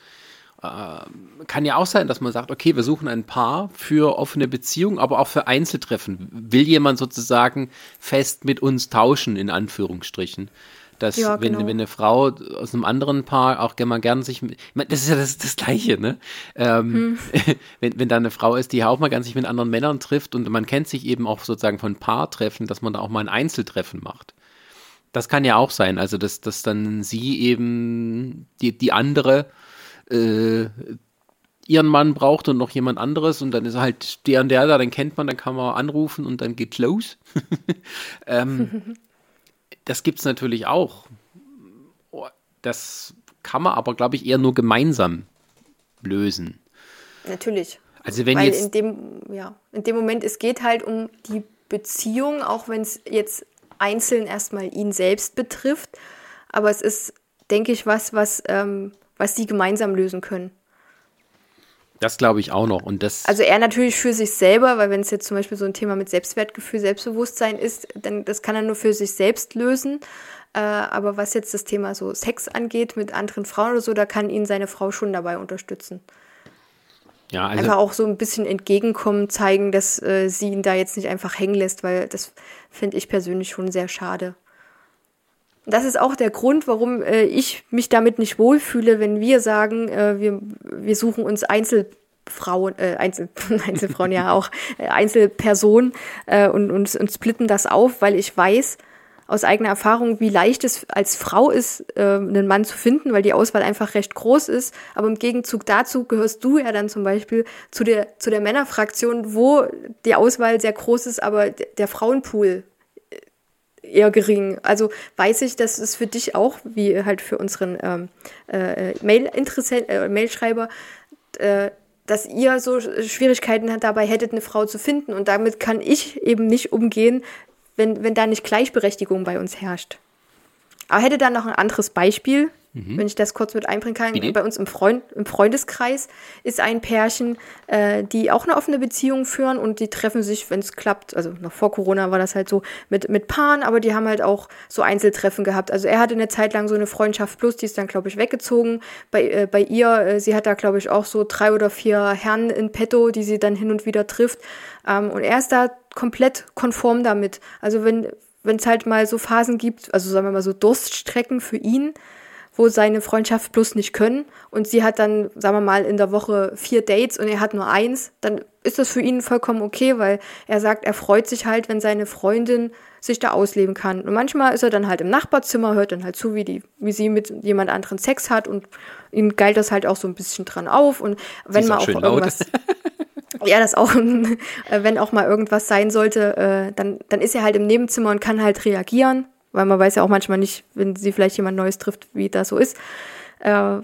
kann ja auch sein, dass man sagt, okay, wir suchen ein Paar für offene Beziehungen, aber auch für Einzeltreffen. Will jemand sozusagen fest mit uns tauschen, in Anführungsstrichen? Dass ja, wenn, genau. wenn eine Frau aus einem anderen Paar auch gerne mal gern sich, ich meine, das ist ja das, das Gleiche, ne? Ähm, hm. wenn, wenn da eine Frau ist, die auch mal gern sich mit anderen Männern trifft und man kennt sich eben auch sozusagen von Paartreffen, dass man da auch mal ein Einzeltreffen macht. Das kann ja auch sein, also dass, dass dann sie eben die, die andere äh, ihren Mann braucht und noch jemand anderes und dann ist halt der und der da, dann kennt man, dann kann man anrufen und dann geht's los. ähm, das gibt's natürlich auch. Das kann man aber, glaube ich, eher nur gemeinsam lösen. Natürlich. Also wenn Weil jetzt in dem, ja, in dem Moment, es geht halt um die Beziehung, auch wenn es jetzt einzeln erstmal ihn selbst betrifft. Aber es ist, denke ich, was, was, ähm, was sie gemeinsam lösen können. Das glaube ich auch noch. Und das also er natürlich für sich selber, weil wenn es jetzt zum Beispiel so ein Thema mit Selbstwertgefühl, Selbstbewusstsein ist, dann das kann er nur für sich selbst lösen. Äh, aber was jetzt das Thema so Sex angeht mit anderen Frauen oder so, da kann ihn seine Frau schon dabei unterstützen. Ja, also einfach auch so ein bisschen entgegenkommen, zeigen, dass äh, sie ihn da jetzt nicht einfach hängen lässt, weil das finde ich persönlich schon sehr schade. Das ist auch der Grund, warum äh, ich mich damit nicht wohlfühle, wenn wir sagen, äh, wir, wir suchen uns Einzelfrauen, äh, Einzel, Einzelfrauen ja auch, äh, Einzelpersonen äh, und, und, und splitten das auf, weil ich weiß aus eigener Erfahrung, wie leicht es als Frau ist, äh, einen Mann zu finden, weil die Auswahl einfach recht groß ist. Aber im Gegenzug dazu gehörst du ja dann zum Beispiel zu der, zu der Männerfraktion, wo die Auswahl sehr groß ist, aber der Frauenpool eher gering. Also weiß ich, dass es für dich auch, wie halt für unseren ähm, äh, äh, Mailschreiber, äh, dass ihr so Schwierigkeiten dabei hättet, eine Frau zu finden. Und damit kann ich eben nicht umgehen, wenn, wenn da nicht Gleichberechtigung bei uns herrscht. Aber hätte da noch ein anderes Beispiel, Mhm. Wenn ich das kurz mit einbringen kann. Bitte? Bei uns im, Freund, im Freundeskreis ist ein Pärchen, äh, die auch eine offene Beziehung führen und die treffen sich, wenn es klappt, also noch vor Corona war das halt so mit, mit Paaren, aber die haben halt auch so Einzeltreffen gehabt. Also er hatte eine Zeit lang so eine Freundschaft plus, die ist dann, glaube ich, weggezogen. Bei, äh, bei ihr, äh, sie hat da, glaube ich, auch so drei oder vier Herren in petto, die sie dann hin und wieder trifft. Ähm, und er ist da komplett konform damit. Also wenn wenn es halt mal so Phasen gibt, also sagen wir mal so Durststrecken für ihn, wo seine Freundschaft plus nicht können und sie hat dann, sagen wir mal, in der Woche vier Dates und er hat nur eins, dann ist das für ihn vollkommen okay, weil er sagt, er freut sich halt, wenn seine Freundin sich da ausleben kann. Und manchmal ist er dann halt im Nachbarzimmer, hört dann halt zu, wie, die, wie sie mit jemand anderen Sex hat und ihm geilt das halt auch so ein bisschen dran auf. Und wenn man auch, auch irgendwas. ja, das auch, wenn auch mal irgendwas sein sollte, äh, dann, dann ist er halt im Nebenzimmer und kann halt reagieren weil man weiß ja auch manchmal nicht, wenn sie vielleicht jemand Neues trifft, wie das so ist. Äh,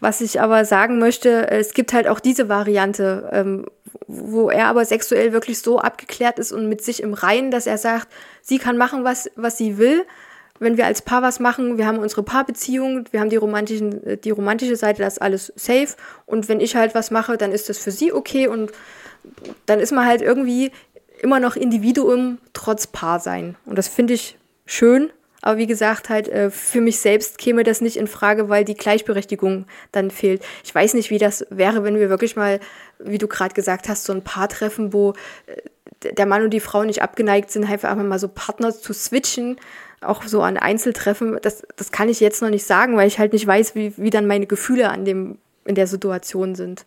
was ich aber sagen möchte, es gibt halt auch diese Variante, ähm, wo er aber sexuell wirklich so abgeklärt ist und mit sich im Reinen, dass er sagt, sie kann machen, was, was sie will. Wenn wir als Paar was machen, wir haben unsere Paarbeziehung, wir haben die, romantischen, die romantische Seite, das ist alles safe. Und wenn ich halt was mache, dann ist das für sie okay und dann ist man halt irgendwie immer noch Individuum trotz Paar sein. Und das finde ich schön. Aber wie gesagt, halt, äh, für mich selbst käme das nicht in Frage, weil die Gleichberechtigung dann fehlt. Ich weiß nicht, wie das wäre, wenn wir wirklich mal, wie du gerade gesagt hast, so ein Paar treffen, wo äh, der Mann und die Frau nicht abgeneigt sind, einfach mal so Partner zu switchen, auch so an Einzeltreffen. Das, das kann ich jetzt noch nicht sagen, weil ich halt nicht weiß, wie, wie dann meine Gefühle an dem, in der Situation sind.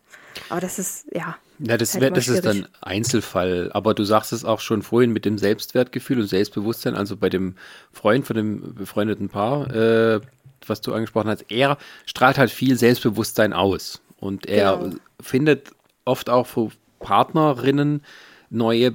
Aber das ist, ja, ja, das, halt das ist dann Einzelfall. Aber du sagst es auch schon vorhin mit dem Selbstwertgefühl und Selbstbewusstsein, also bei dem Freund von dem befreundeten Paar, äh, was du angesprochen hast, er strahlt halt viel Selbstbewusstsein aus. Und er genau. findet oft auch für Partnerinnen neue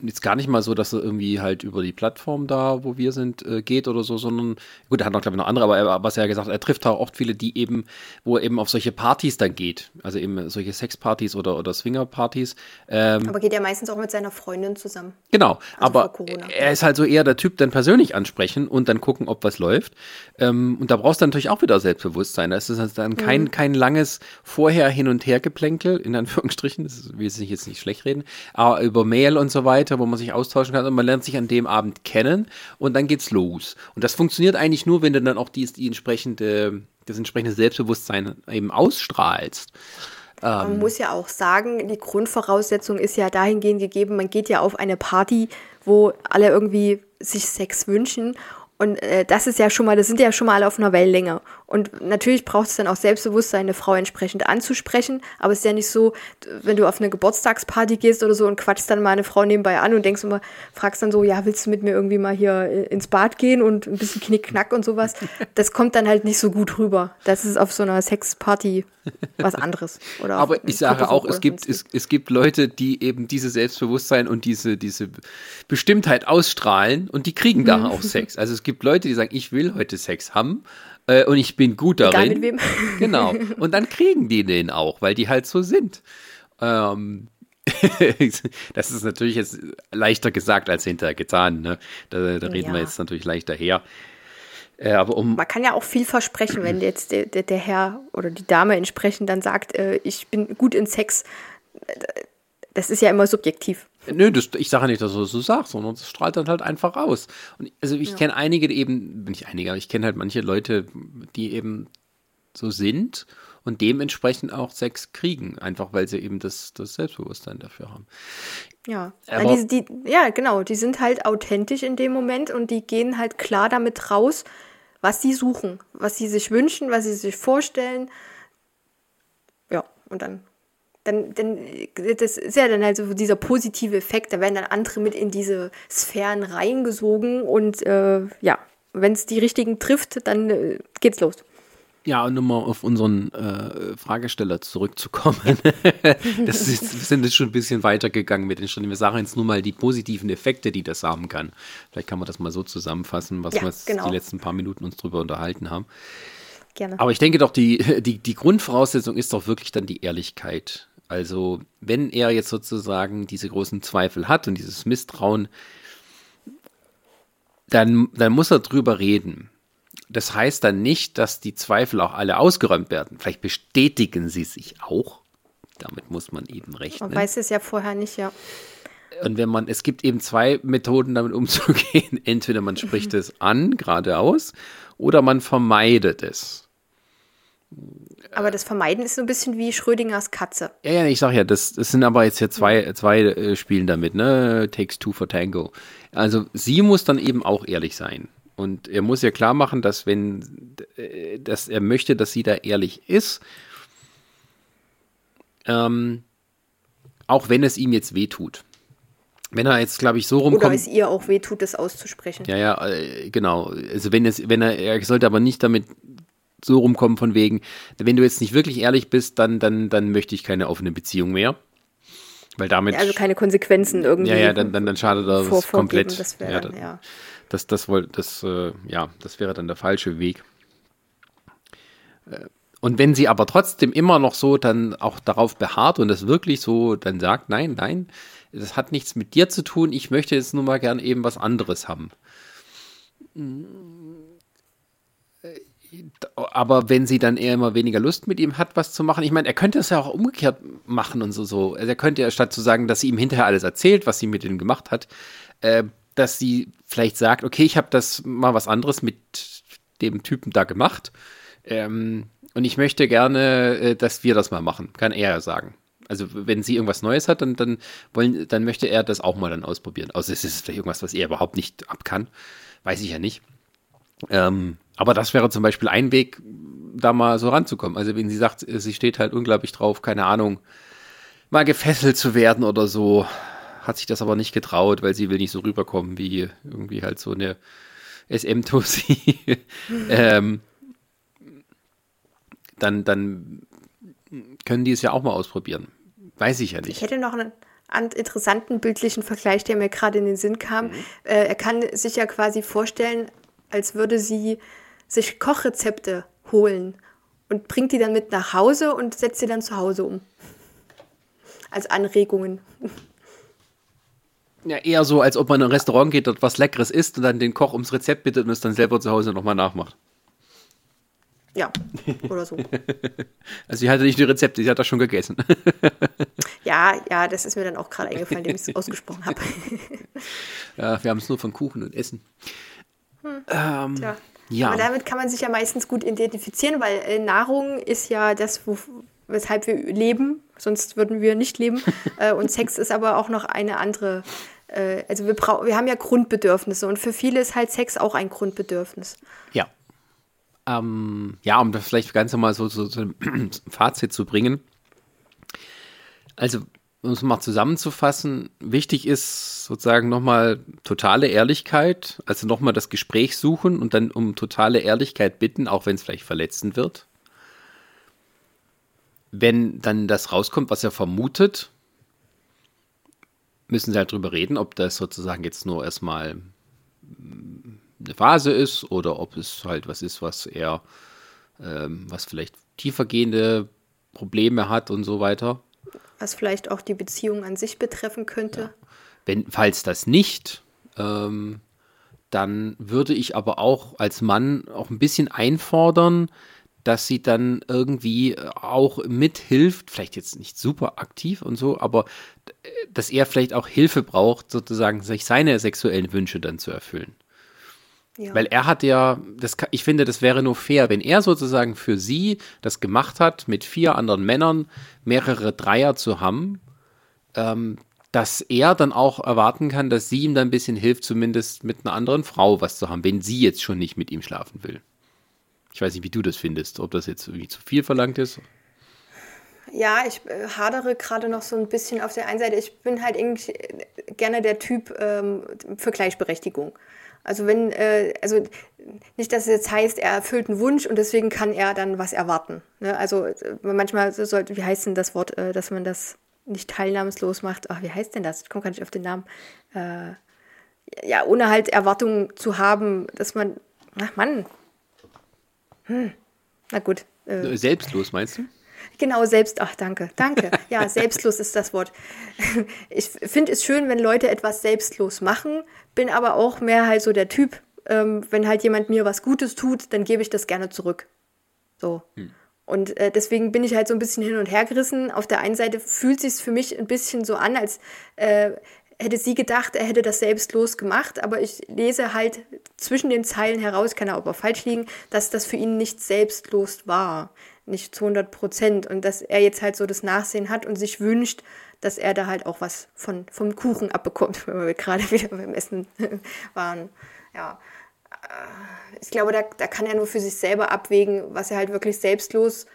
jetzt gar nicht mal so, dass er irgendwie halt über die Plattform da, wo wir sind, äh, geht oder so, sondern gut, er hat noch, glaube ich, noch andere, aber er, was er ja gesagt hat, er trifft auch oft viele, die eben, wo er eben auf solche Partys dann geht, also eben solche Sexpartys oder, oder Swingerpartys. Ähm, aber geht er meistens auch mit seiner Freundin zusammen. Genau, also aber er ist halt so eher der Typ, dann persönlich ansprechen und dann gucken, ob was läuft. Ähm, und da brauchst du natürlich auch wieder Selbstbewusstsein. Das ist dann kein, mhm. kein langes vorher hin und her geplänkel, in Anführungsstrichen, das will ich jetzt nicht schlecht reden, aber über Mail und so weiter weiter, wo man sich austauschen kann und man lernt sich an dem Abend kennen und dann geht's los. Und das funktioniert eigentlich nur, wenn du dann auch die, die entsprechende, das entsprechende Selbstbewusstsein eben ausstrahlst. Man ähm, muss ja auch sagen, die Grundvoraussetzung ist ja dahingehend gegeben, man geht ja auf eine Party, wo alle irgendwie sich Sex wünschen Und äh, das ist ja schon mal, das sind ja schon mal alle auf einer Wellenlänge. Und natürlich braucht es dann auch Selbstbewusstsein, eine Frau entsprechend anzusprechen. Aber es ist ja nicht so, wenn du auf eine Geburtstagsparty gehst oder so und quatschst dann mal eine Frau nebenbei an und denkst immer, fragst dann so, ja, willst du mit mir irgendwie mal hier äh, ins Bad gehen und ein bisschen Knickknack und sowas? Das kommt dann halt nicht so gut rüber. Das ist auf so einer Sexparty was anderes. Aber ich sage auch, es gibt, es, es gibt Leute, die eben dieses Selbstbewusstsein und diese, diese Bestimmtheit ausstrahlen und die kriegen da auch Sex. Also es gibt Leute, die sagen, ich will heute Sex haben äh, und ich bin gut darin. Egal mit wem. Genau. Und dann kriegen die den auch, weil die halt so sind. Ähm, das ist natürlich jetzt leichter gesagt als hinterher getan. Ne? Da, da reden ja. wir jetzt natürlich leichter her. Äh, aber um Man kann ja auch viel versprechen, wenn jetzt der, der, der Herr oder die Dame entsprechend dann sagt, äh, ich bin gut in Sex. Das ist ja immer subjektiv. Nö, das, ich sage nicht, dass du das so sagst, sondern es strahlt dann halt einfach aus. Und also ich ja. kenne einige, die eben, nicht einige, aber ich kenne halt manche Leute, die eben so sind und dementsprechend auch Sex kriegen, einfach weil sie eben das, das Selbstbewusstsein dafür haben. Ja, aber die, die, ja, genau, die sind halt authentisch in dem Moment und die gehen halt klar damit raus, was sie suchen, was sie sich wünschen, was sie sich vorstellen. Ja, und dann, dann, dann, das ist ja dann halt so dieser positive Effekt, da werden dann andere mit in diese Sphären reingesogen und äh, ja, wenn es die richtigen trifft, dann äh, geht's los. Ja, und um mal auf unseren äh, Fragesteller zurückzukommen. das ist, wir sind jetzt schon ein bisschen weitergegangen mit den Schritten. Wir sagen jetzt nur mal die positiven Effekte, die das haben kann. Vielleicht kann man das mal so zusammenfassen, was ja, wir genau. die letzten paar Minuten uns drüber unterhalten haben. Gerne. Aber ich denke doch, die, die, die Grundvoraussetzung ist doch wirklich dann die Ehrlichkeit. Also, wenn er jetzt sozusagen diese großen Zweifel hat und dieses Misstrauen, dann, dann muss er drüber reden das heißt dann nicht, dass die Zweifel auch alle ausgeräumt werden. Vielleicht bestätigen sie sich auch. Damit muss man eben rechnen. Man weiß es ja vorher nicht, ja. Und wenn man, es gibt eben zwei Methoden, damit umzugehen. Entweder man spricht es an, geradeaus, oder man vermeidet es. Aber das Vermeiden ist so ein bisschen wie Schrödingers Katze. Ja, ja, ich sag ja, das, das sind aber jetzt hier zwei, zwei äh, Spielen damit, ne? Takes two for Tango. Also sie muss dann eben auch ehrlich sein. Und er muss ja klar machen, dass wenn, äh, dass er möchte, dass sie da ehrlich ist, ähm, auch wenn es ihm jetzt wehtut. Wenn er jetzt, glaube ich, so rumkommt. Oder es ihr auch wehtut, das auszusprechen. Ja, ja, äh, genau. Also wenn es, wenn er, er sollte aber nicht damit so rumkommen von wegen, wenn du jetzt nicht wirklich ehrlich bist, dann, dann, dann möchte ich keine offene Beziehung mehr. Weil damit. Ja, also keine Konsequenzen irgendwie. Ja, ja, dann, dann, dann schadet das komplett. Das ja, dann, ja das, das, wohl, das, äh, ja, das wäre dann der falsche Weg. Äh, und wenn sie aber trotzdem immer noch so dann auch darauf beharrt und es wirklich so dann sagt, nein, nein, das hat nichts mit dir zu tun, ich möchte jetzt nur mal gern eben was anderes haben. Aber wenn sie dann eher immer weniger Lust mit ihm hat, was zu machen, ich meine, er könnte es ja auch umgekehrt machen und so, so. Also er könnte ja statt zu sagen, dass sie ihm hinterher alles erzählt, was sie mit ihm gemacht hat, äh, dass sie vielleicht sagt, okay, ich habe das mal was anderes mit dem Typen da gemacht. Ähm, und ich möchte gerne, äh, dass wir das mal machen. Kann er ja sagen. Also wenn sie irgendwas Neues hat, dann, dann, wollen, dann möchte er das auch mal dann ausprobieren. Also es ist vielleicht irgendwas, was er überhaupt nicht ab kann. Weiß ich ja nicht. Ähm, aber das wäre zum Beispiel ein Weg, da mal so ranzukommen. Also wenn sie sagt, sie steht halt unglaublich drauf, keine Ahnung, mal gefesselt zu werden oder so, hat sich das aber nicht getraut, weil sie will nicht so rüberkommen wie irgendwie halt so eine SM-Tussi. ähm, dann, dann können die es ja auch mal ausprobieren. Weiß ich ja nicht. Ich hätte noch einen interessanten bildlichen Vergleich, der mir gerade in den Sinn kam. Mhm. Äh, er kann sich ja quasi vorstellen, als würde sie sich Kochrezepte holen und bringt die dann mit nach Hause und setzt sie dann zu Hause um. Als Anregungen. Ja, eher so, als ob man in ein Restaurant geht, dort was Leckeres isst und dann den Koch ums Rezept bittet und es dann selber zu Hause nochmal nachmacht. Ja, oder so. also sie hatte nicht die Rezepte, sie hat das schon gegessen. ja, ja, das ist mir dann auch gerade eingefallen, indem ich es ausgesprochen habe. ja, wir haben es nur von Kuchen und Essen. Hm. Ähm, ja. Ja. Aber damit kann man sich ja meistens gut identifizieren, weil äh, Nahrung ist ja das, wo, weshalb wir leben, sonst würden wir nicht leben. äh, und Sex ist aber auch noch eine andere äh, also wir, wir haben ja Grundbedürfnisse und für viele ist halt Sex auch ein Grundbedürfnis. Ja. Ähm, ja, um das vielleicht ganz normal so, so, so ein Fazit zu bringen. Also, um es mal zusammenzufassen, wichtig ist sozusagen nochmal totale Ehrlichkeit, also nochmal das Gespräch suchen und dann um totale Ehrlichkeit bitten, auch wenn es vielleicht verletzend wird. Wenn dann das rauskommt, was er vermutet, müssen sie halt drüber reden, ob das sozusagen jetzt nur erstmal eine Phase ist oder ob es halt was ist, was er, ähm, was vielleicht tiefergehende Probleme hat und so weiter. Was vielleicht auch die Beziehung an sich betreffen könnte. Ja. Wenn, falls das nicht, ähm, dann würde ich aber auch als Mann auch ein bisschen einfordern, dass sie dann irgendwie auch mithilft, vielleicht jetzt nicht super aktiv und so, aber dass er vielleicht auch Hilfe braucht, sozusagen sich seine sexuellen Wünsche dann zu erfüllen. Ja. Weil er hat ja, das, ich finde, das wäre nur fair, wenn er sozusagen für sie das gemacht hat, mit vier anderen Männern mehrere Dreier zu haben, ähm, dass er dann auch erwarten kann, dass sie ihm dann ein bisschen hilft, zumindest mit einer anderen Frau was zu haben, wenn sie jetzt schon nicht mit ihm schlafen will. Ich weiß nicht, wie du das findest, ob das jetzt irgendwie zu viel verlangt ist. Ja, ich äh, hadere gerade noch so ein bisschen auf der einen Seite. Ich bin halt irgendwie gerne der Typ ähm, für Gleichberechtigung. Also wenn, äh, also nicht, dass es jetzt heißt, er erfüllt einen Wunsch und deswegen kann er dann was erwarten. Ne? Also äh, manchmal sollte, wie heißt denn das Wort, äh, dass man das nicht teilnahmslos macht? Ach, wie heißt denn das? Ich komme gar nicht auf den Namen. Äh, ja, ohne halt Erwartungen zu haben, dass man, ach Mann. Hm. Na gut. Äh, Selbstlos meinst du? Genau, selbst, ach danke, danke. Ja, selbstlos ist das Wort. Ich finde es schön, wenn Leute etwas selbstlos machen, bin aber auch mehr halt so der Typ, ähm, wenn halt jemand mir was Gutes tut, dann gebe ich das gerne zurück. So. Hm. Und äh, deswegen bin ich halt so ein bisschen hin und her gerissen. Auf der einen Seite fühlt sich für mich ein bisschen so an, als äh, hätte sie gedacht, er hätte das selbstlos gemacht, aber ich lese halt zwischen den Zeilen heraus, kann er aber falsch liegen, dass das für ihn nicht selbstlos war nicht zu 100 Prozent und dass er jetzt halt so das Nachsehen hat und sich wünscht, dass er da halt auch was von, vom Kuchen abbekommt, wenn wir gerade wieder beim Essen waren. Ja, äh, ich glaube, da, da kann er nur für sich selber abwägen, was er halt wirklich selbstlos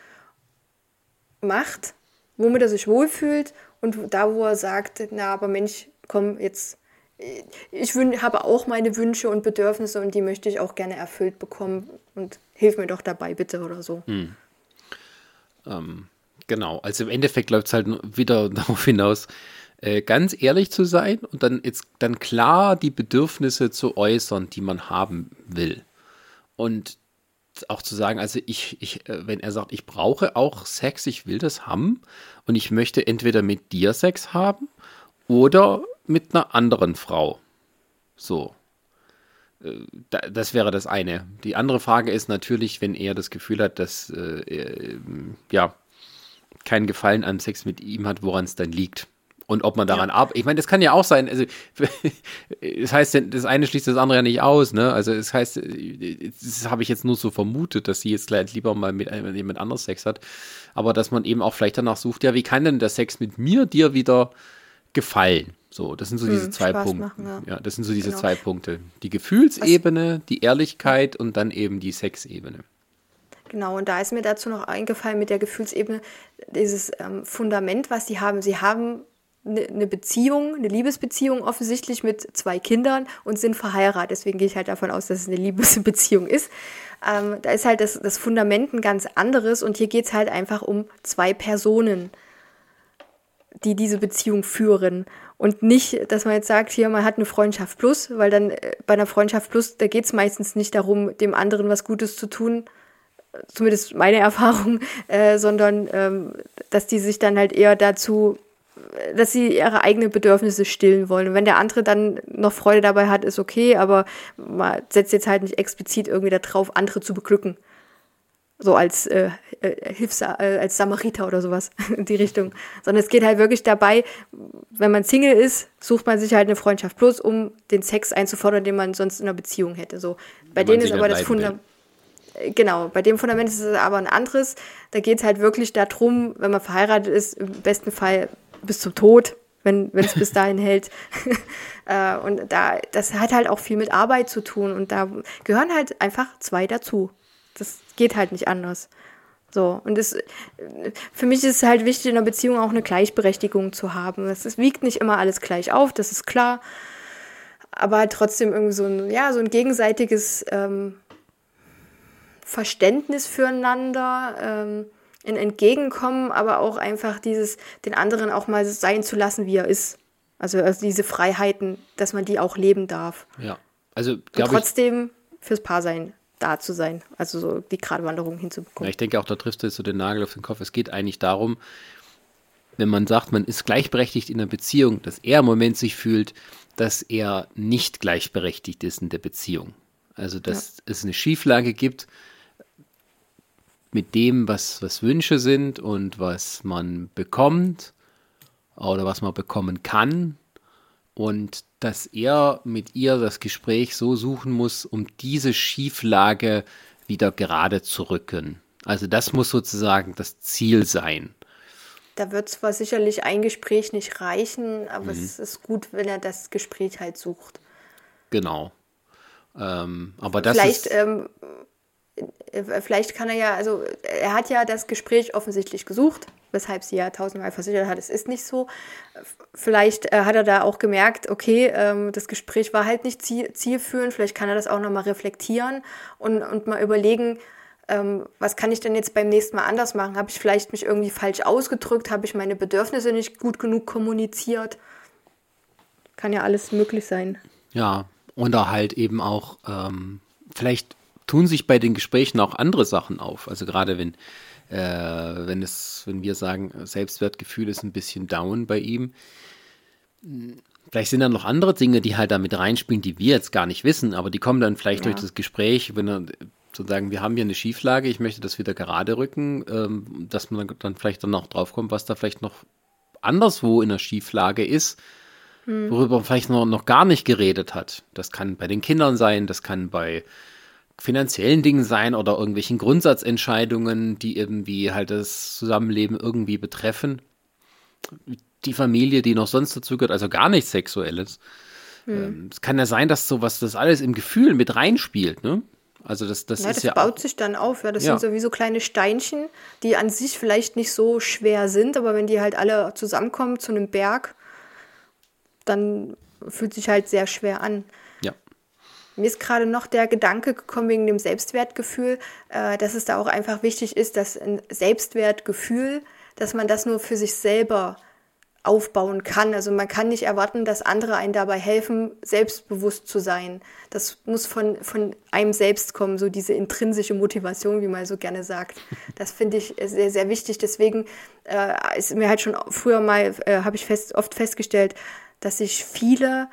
macht, womit er sich wohlfühlt und da, wo er sagt, na, aber Mensch, komm, jetzt, ich habe auch meine Wünsche und Bedürfnisse und die möchte ich auch gerne erfüllt bekommen und hilf mir doch dabei, bitte oder so. Hm. Ähm, genau, also im Endeffekt läuft es halt wieder darauf hinaus, äh, ganz ehrlich zu sein und dann jetzt dann klar die Bedürfnisse zu äußern, die man haben will. Und auch zu sagen, also ich, ich, äh, wenn er sagt, ich brauche auch Sex, ich will das haben und ich möchte entweder mit dir Sex haben oder mit einer anderen Frau. So. Äh, das wäre das eine. Die andere Frage ist natürlich, wenn er das Gefühl hat, dass äh, er, ja keinen Gefallen am Sex mit ihm hat, woran es dann liegt. Und ob man daran ja. arbeitet. Ich meine, das kann ja auch sein. Also, das heißt, das eine schließt das andere ja nicht aus. Ne? Also, es das heißt, das habe ich jetzt nur so vermutet, dass sie jetzt gleich lieber mal mit jemand anderes Sex hat. Aber dass man eben auch vielleicht danach sucht, ja, wie kann denn der Sex mit mir dir wieder gefallen? So, das sind so diese hm, zwei Spaß Punkte. Machen, ja. ja. das sind so diese genau. zwei Punkte. Die Gefühlsebene, die Ehrlichkeit und dann eben die Sexebene. Genau, und da ist mir dazu noch eingefallen mit der Gefühlsebene, dieses ähm, Fundament, was sie haben. Sie haben eine ne Beziehung, eine Liebesbeziehung offensichtlich mit zwei Kindern und sind verheiratet. Deswegen gehe ich halt davon aus, dass es eine Liebesbeziehung ist. Ähm, da ist halt das, das Fundament ein ganz anderes und hier geht es halt einfach um zwei Personen, die diese Beziehung führen. Und nicht, dass man jetzt sagt, hier, man hat eine Freundschaft plus, weil dann äh, bei einer Freundschaft plus, da geht es meistens nicht darum, dem anderen was Gutes zu tun, zumindest meine Erfahrung, äh, sondern ähm, dass die sich dann halt eher dazu, dass sie ihre eigenen Bedürfnisse stillen wollen. Und wenn der andere dann noch Freude dabei hat, ist okay, aber man setzt jetzt halt nicht explizit irgendwie darauf, andere zu beglücken. So als äh, äh, Hilfs äh, als Samariter oder sowas in die Richtung, sondern es geht halt wirklich dabei, wenn man Single ist, sucht man sich halt eine Freundschaft. Plus, um den Sex einzufordern, den man sonst in einer Beziehung hätte. So. Bei denen ist aber das Fundament Genau, bei dem Fundament ist es aber ein anderes. Da geht es halt wirklich darum, wenn man verheiratet ist, im besten Fall bis zum Tod, wenn es bis dahin hält. äh, und da, das hat halt auch viel mit Arbeit zu tun und da gehören halt einfach zwei dazu. Das geht halt nicht anders. So, und es, für mich ist es halt wichtig, in einer Beziehung auch eine Gleichberechtigung zu haben. Es wiegt nicht immer alles gleich auf, das ist klar. Aber halt trotzdem irgendwie so ein, ja, so ein gegenseitiges ähm, Verständnis füreinander, ähm, ein Entgegenkommen, aber auch einfach dieses, den anderen auch mal sein zu lassen, wie er ist. Also, also diese Freiheiten, dass man die auch leben darf. Ja. Also, und trotzdem ich, fürs Paar sein da zu sein, also so die Gradwanderung hinzubekommen. Ja, ich denke auch, da triffst du jetzt so den Nagel auf den Kopf. Es geht eigentlich darum, wenn man sagt, man ist gleichberechtigt in einer Beziehung, dass er im Moment sich fühlt, dass er nicht gleichberechtigt ist in der Beziehung. Also, dass ja. es eine Schieflage gibt mit dem, was, was Wünsche sind und was man bekommt oder was man bekommen kann und dass er mit ihr das Gespräch so suchen muss, um diese Schieflage wieder gerade zu rücken. Also das muss sozusagen das Ziel sein. Da wird zwar sicherlich ein Gespräch nicht reichen, aber mhm. es ist gut, wenn er das Gespräch halt sucht. Genau. Ähm, aber das Vielleicht ist, ähm, äh, vielleicht kann er ja, also er hat ja das Gespräch offensichtlich gesucht, weshalb sie ja tausendmal versichert hat, es ist nicht so. Vielleicht äh, hat er da auch gemerkt, okay, ähm, das Gespräch war halt nicht ziel zielführend, vielleicht kann er das auch nochmal reflektieren und, und mal überlegen, ähm, was kann ich denn jetzt beim nächsten Mal anders machen? Habe ich vielleicht mich irgendwie falsch ausgedrückt? Habe ich meine Bedürfnisse nicht gut genug kommuniziert? Kann ja alles möglich sein. Ja, und da halt eben auch ähm, vielleicht tun sich bei den Gesprächen auch andere Sachen auf. Also gerade wenn, äh, wenn es, wenn wir sagen, Selbstwertgefühl ist ein bisschen down bei ihm. Vielleicht sind da noch andere Dinge, die halt damit reinspielen, die wir jetzt gar nicht wissen, aber die kommen dann vielleicht ja. durch das Gespräch, wenn er sozusagen, wir haben hier eine Schieflage, ich möchte das wieder gerade rücken, ähm, dass man dann vielleicht dann noch draufkommt, was da vielleicht noch anderswo in der Schieflage ist, hm. worüber man vielleicht noch, noch gar nicht geredet hat. Das kann bei den Kindern sein, das kann bei finanziellen Dingen sein oder irgendwelchen Grundsatzentscheidungen, die irgendwie halt das Zusammenleben irgendwie betreffen. Die Familie, die noch sonst dazu gehört, also gar nichts Sexuelles. Hm. Es kann ja sein, dass sowas, das alles im Gefühl mit reinspielt, ne? Also das, das ja, ist das ja baut sich dann auf. Ja, das ja. sind sowieso kleine Steinchen, die an sich vielleicht nicht so schwer sind, aber wenn die halt alle zusammenkommen zu einem Berg, dann fühlt sich halt sehr schwer an. Mir ist gerade noch der Gedanke gekommen wegen dem Selbstwertgefühl, äh, dass es da auch einfach wichtig ist, dass ein Selbstwertgefühl, dass man das nur für sich selber aufbauen kann. Also man kann nicht erwarten, dass andere einen dabei helfen, selbstbewusst zu sein. Das muss von, von einem selbst kommen, so diese intrinsische Motivation, wie man so gerne sagt. Das finde ich sehr, sehr wichtig. Deswegen äh, ist mir halt schon früher mal, äh, habe ich fest, oft festgestellt, dass sich viele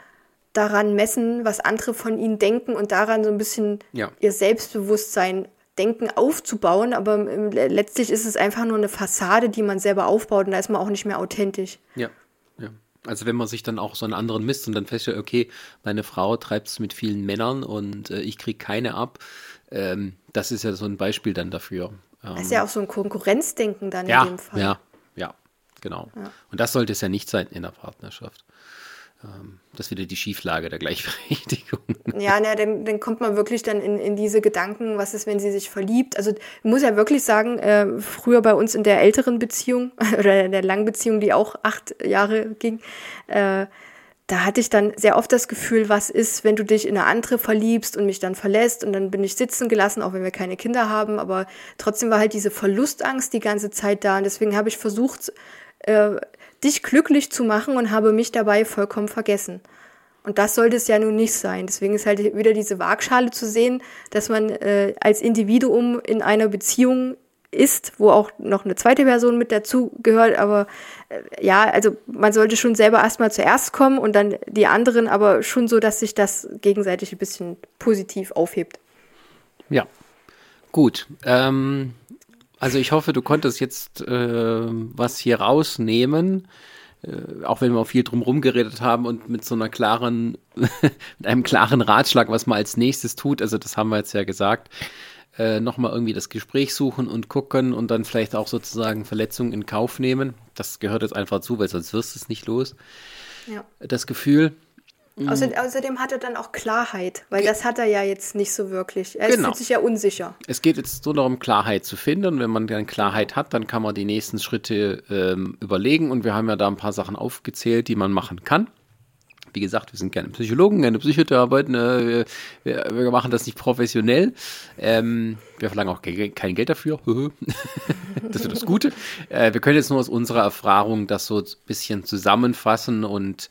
daran messen, was andere von ihnen denken und daran so ein bisschen ja. ihr Selbstbewusstsein denken aufzubauen, aber letztlich ist es einfach nur eine Fassade, die man selber aufbaut und da ist man auch nicht mehr authentisch. Ja, ja. Also wenn man sich dann auch so einen anderen misst und dann feststellt, okay, meine Frau treibt es mit vielen Männern und äh, ich kriege keine ab, ähm, das ist ja so ein Beispiel dann dafür. Ähm, das ist ja auch so ein Konkurrenzdenken dann ja, in dem Fall. Ja, ja, genau. Ja. Und das sollte es ja nicht sein in der Partnerschaft. Ähm, das ist wieder die Schieflage der Gleichberechtigung. Ja, na, dann, dann kommt man wirklich dann in, in diese Gedanken, was ist, wenn sie sich verliebt. Also ich muss ja wirklich sagen, äh, früher bei uns in der älteren Beziehung oder in der langen Beziehung, die auch acht Jahre ging, äh, da hatte ich dann sehr oft das Gefühl, was ist, wenn du dich in eine andere verliebst und mich dann verlässt und dann bin ich sitzen gelassen, auch wenn wir keine Kinder haben, aber trotzdem war halt diese Verlustangst die ganze Zeit da und deswegen habe ich versucht, äh, dich glücklich zu machen und habe mich dabei vollkommen vergessen. Und das sollte es ja nun nicht sein. Deswegen ist halt wieder diese Waagschale zu sehen, dass man äh, als Individuum in einer Beziehung ist, wo auch noch eine zweite Person mit dazu gehört. Aber äh, ja, also man sollte schon selber erstmal zuerst kommen und dann die anderen, aber schon so, dass sich das gegenseitig ein bisschen positiv aufhebt. Ja, gut. Ähm, also ich hoffe, du konntest jetzt äh, was hier rausnehmen, äh, auch wenn wir viel drum geredet haben und mit so einer klaren, mit einem klaren Ratschlag, was man als nächstes tut. Also das haben wir jetzt ja gesagt. äh, nochmal irgendwie das Gespräch suchen und gucken und dann vielleicht auch sozusagen Verletzungen in Kauf nehmen. Das gehört jetzt einfach zu, weil sonst wirst du es nicht los. Ja. Das Gefühl. Außer, außerdem hat er dann auch Klarheit, weil das hat er ja jetzt nicht so wirklich. Er genau. fühlt sich ja unsicher. Es geht jetzt nur darum, Klarheit zu finden. Wenn man dann Klarheit hat, dann kann man die nächsten Schritte ähm, überlegen. Und wir haben ja da ein paar Sachen aufgezählt, die man machen kann. Wie gesagt, wir sind keine Psychologen, keine Psychotherapeuten, äh, wir, wir, machen das nicht professionell. Ähm, wir verlangen auch kein Geld dafür. das ist das Gute. Äh, wir können jetzt nur aus unserer Erfahrung das so ein bisschen zusammenfassen und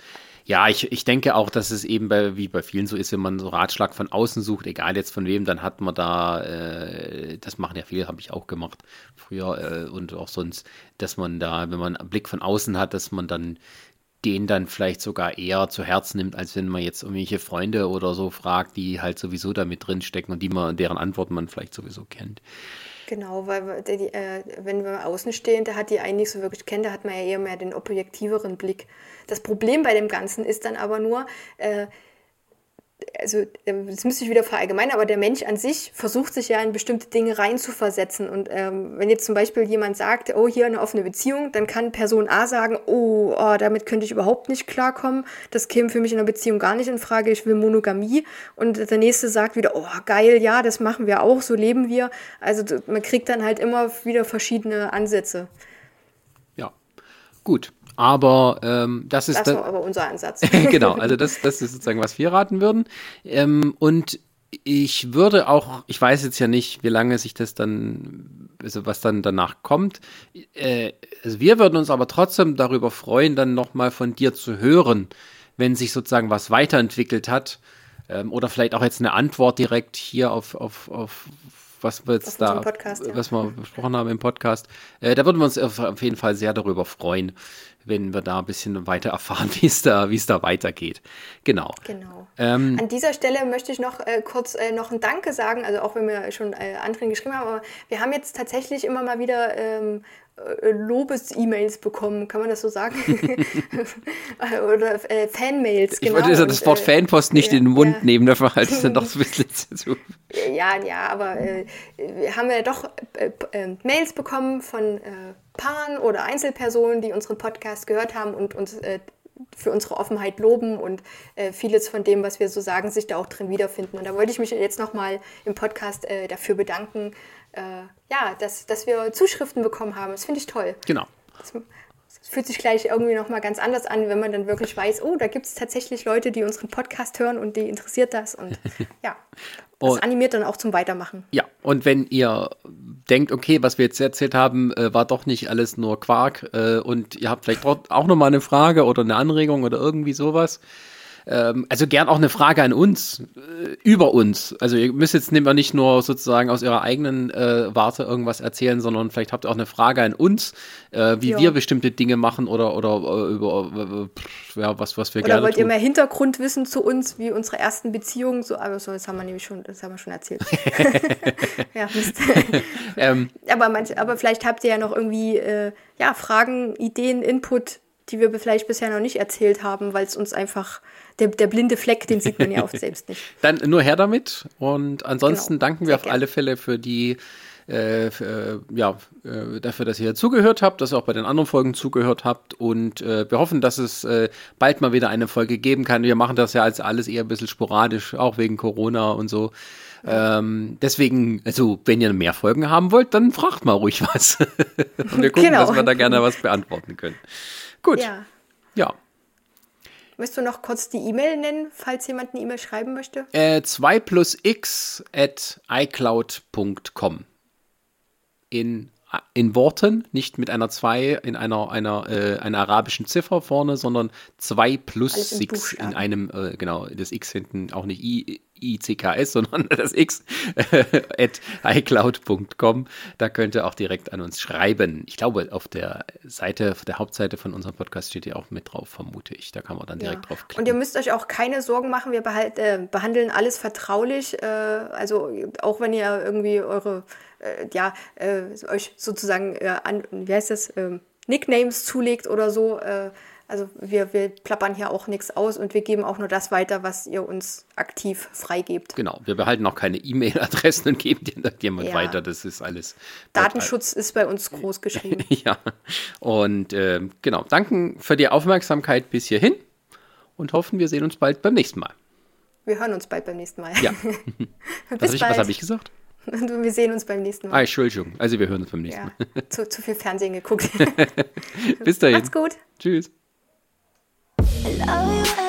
ja, ich, ich denke auch, dass es eben bei, wie bei vielen so ist, wenn man so Ratschlag von außen sucht, egal jetzt von wem, dann hat man da, äh, das machen ja viele, habe ich auch gemacht früher äh, und auch sonst, dass man da, wenn man einen Blick von außen hat, dass man dann den dann vielleicht sogar eher zu Herzen nimmt, als wenn man jetzt irgendwelche Freunde oder so fragt, die halt sowieso da mit drin stecken und die man, deren Antworten man vielleicht sowieso kennt. Genau, weil die, äh, wenn wir außen stehen, der hat die einen nicht so wirklich kennt, da hat man ja eher mehr den objektiveren Blick. Das Problem bei dem Ganzen ist dann aber nur, äh, also ähm, das müsste ich wieder verallgemeinern, aber der Mensch an sich versucht sich ja in bestimmte Dinge reinzuversetzen. Und ähm, wenn jetzt zum Beispiel jemand sagt, oh, hier eine offene Beziehung, dann kann Person A sagen, oh, oh, damit könnte ich überhaupt nicht klarkommen. Das käme für mich in einer Beziehung gar nicht in Frage, ich will Monogamie. Und der nächste sagt wieder, oh, geil, ja, das machen wir auch, so leben wir. Also man kriegt dann halt immer wieder verschiedene Ansätze. Ja, gut. Aber ähm, das ist. Das war aber unser Ansatz. genau, also das, das ist sozusagen, was wir raten würden. Ähm, und ich würde auch, ich weiß jetzt ja nicht, wie lange sich das dann, also was dann danach kommt. Äh, also wir würden uns aber trotzdem darüber freuen, dann nochmal von dir zu hören, wenn sich sozusagen was weiterentwickelt hat. Ähm, oder vielleicht auch jetzt eine Antwort direkt hier auf, auf, auf was wir jetzt da, Podcast, ja. was wir besprochen haben im Podcast. Äh, da würden wir uns auf jeden Fall sehr darüber freuen wenn wir da ein bisschen weiter erfahren, wie es da, wie es da weitergeht. Genau. Genau. Ähm, An dieser Stelle möchte ich noch äh, kurz äh, noch ein Danke sagen, also auch wenn wir schon äh, anderen geschrieben haben, aber wir haben jetzt tatsächlich immer mal wieder ähm, äh, Lobes-E-Mails bekommen, kann man das so sagen? Oder äh, Fanmails, Ich genau. wollte das Wort äh, Fanpost nicht ja, in den Mund ja. nehmen, dafür halte ich dann doch so ein bisschen zu. Ja, ja, aber äh, wir haben ja doch äh, äh, Mails bekommen von Paaren oder Einzelpersonen, die unseren Podcast gehört haben und uns für unsere Offenheit loben und äh, vieles von dem, was wir so sagen, sich da auch drin wiederfinden. Und da wollte ich mich jetzt nochmal im Podcast äh, dafür bedanken, äh, ja, dass, dass wir Zuschriften bekommen haben. Das finde ich toll. Genau. Das, das fühlt sich gleich irgendwie nochmal ganz anders an, wenn man dann wirklich weiß, oh, da gibt es tatsächlich Leute, die unseren Podcast hören und die interessiert das. Und ja, das und, animiert dann auch zum Weitermachen. Ja, und wenn ihr denkt, okay, was wir jetzt erzählt haben, äh, war doch nicht alles nur Quark äh, und ihr habt vielleicht auch nochmal eine Frage oder eine Anregung oder irgendwie sowas, ähm, also gern auch eine Frage an uns, äh, über uns. Also ihr müsst jetzt nicht nur sozusagen aus eurer eigenen äh, Warte irgendwas erzählen, sondern vielleicht habt ihr auch eine Frage an uns, äh, wie ja. wir bestimmte Dinge machen oder, oder äh, über äh, ja, was, was wir oder gerne wollt tun. ihr mehr Hintergrundwissen zu uns, wie unsere ersten Beziehungen? So, aber so, das haben wir nämlich schon, das haben wir schon erzählt. ja, ähm, aber, manch, aber vielleicht habt ihr ja noch irgendwie ja, Fragen, Ideen, Input, die wir vielleicht bisher noch nicht erzählt haben, weil es uns einfach der, der blinde Fleck, den sieht man ja oft selbst nicht. Dann nur her damit. Und ansonsten genau. danken wir Sehr auf gern. alle Fälle für die äh, für, äh, ja, äh, dafür, dass ihr zugehört habt, dass ihr auch bei den anderen Folgen zugehört habt und äh, wir hoffen, dass es äh, bald mal wieder eine Folge geben kann. Wir machen das ja als alles eher ein bisschen sporadisch, auch wegen Corona und so. Ähm, deswegen, also wenn ihr mehr Folgen haben wollt, dann fragt mal ruhig was. und wir gucken, genau. dass wir da gerne was beantworten können. Gut. Ja. ja. Möchtest du noch kurz die E-Mail nennen, falls jemand eine E-Mail schreiben möchte? Äh, 2 plus x at icloud.com. In, in Worten, nicht mit einer 2 in einer, einer, äh, einer arabischen Ziffer vorne, sondern 2 plus 6 in, in einem, äh, genau, das X hinten auch nicht I, ICKS, sondern das X at iCloud.com. Da könnt ihr auch direkt an uns schreiben. Ich glaube, auf der Seite, auf der Hauptseite von unserem Podcast steht ihr auch mit drauf, vermute ich. Da kann man dann direkt ja. drauf klicken. Und ihr müsst euch auch keine Sorgen machen. Wir behalt, äh, behandeln alles vertraulich. Äh, also auch wenn ihr irgendwie eure, äh, ja, äh, euch sozusagen äh, an, wie heißt das, ähm, Nicknames zulegt oder so, äh, Also wir, wir plappern hier auch nichts aus und wir geben auch nur das weiter, was ihr uns aktiv freigebt. Genau, wir behalten auch keine E-Mail-Adressen und geben die dann jemand ja. weiter. Das ist alles. Datenschutz ist bei uns groß geschrieben. ja, und äh, genau, danken für die Aufmerksamkeit bis hierhin und hoffen, wir sehen uns bald beim nächsten Mal. Wir hören uns bald beim nächsten Mal. Ja. was habe ich, hab ich gesagt? Wir sehen uns beim nächsten Mal. Ah, Entschuldigung. Also wir hören uns beim nächsten ja, Mal. Zu, zu viel Fernsehen geguckt. Bis dahin. Macht's gut. Tschüss. I love you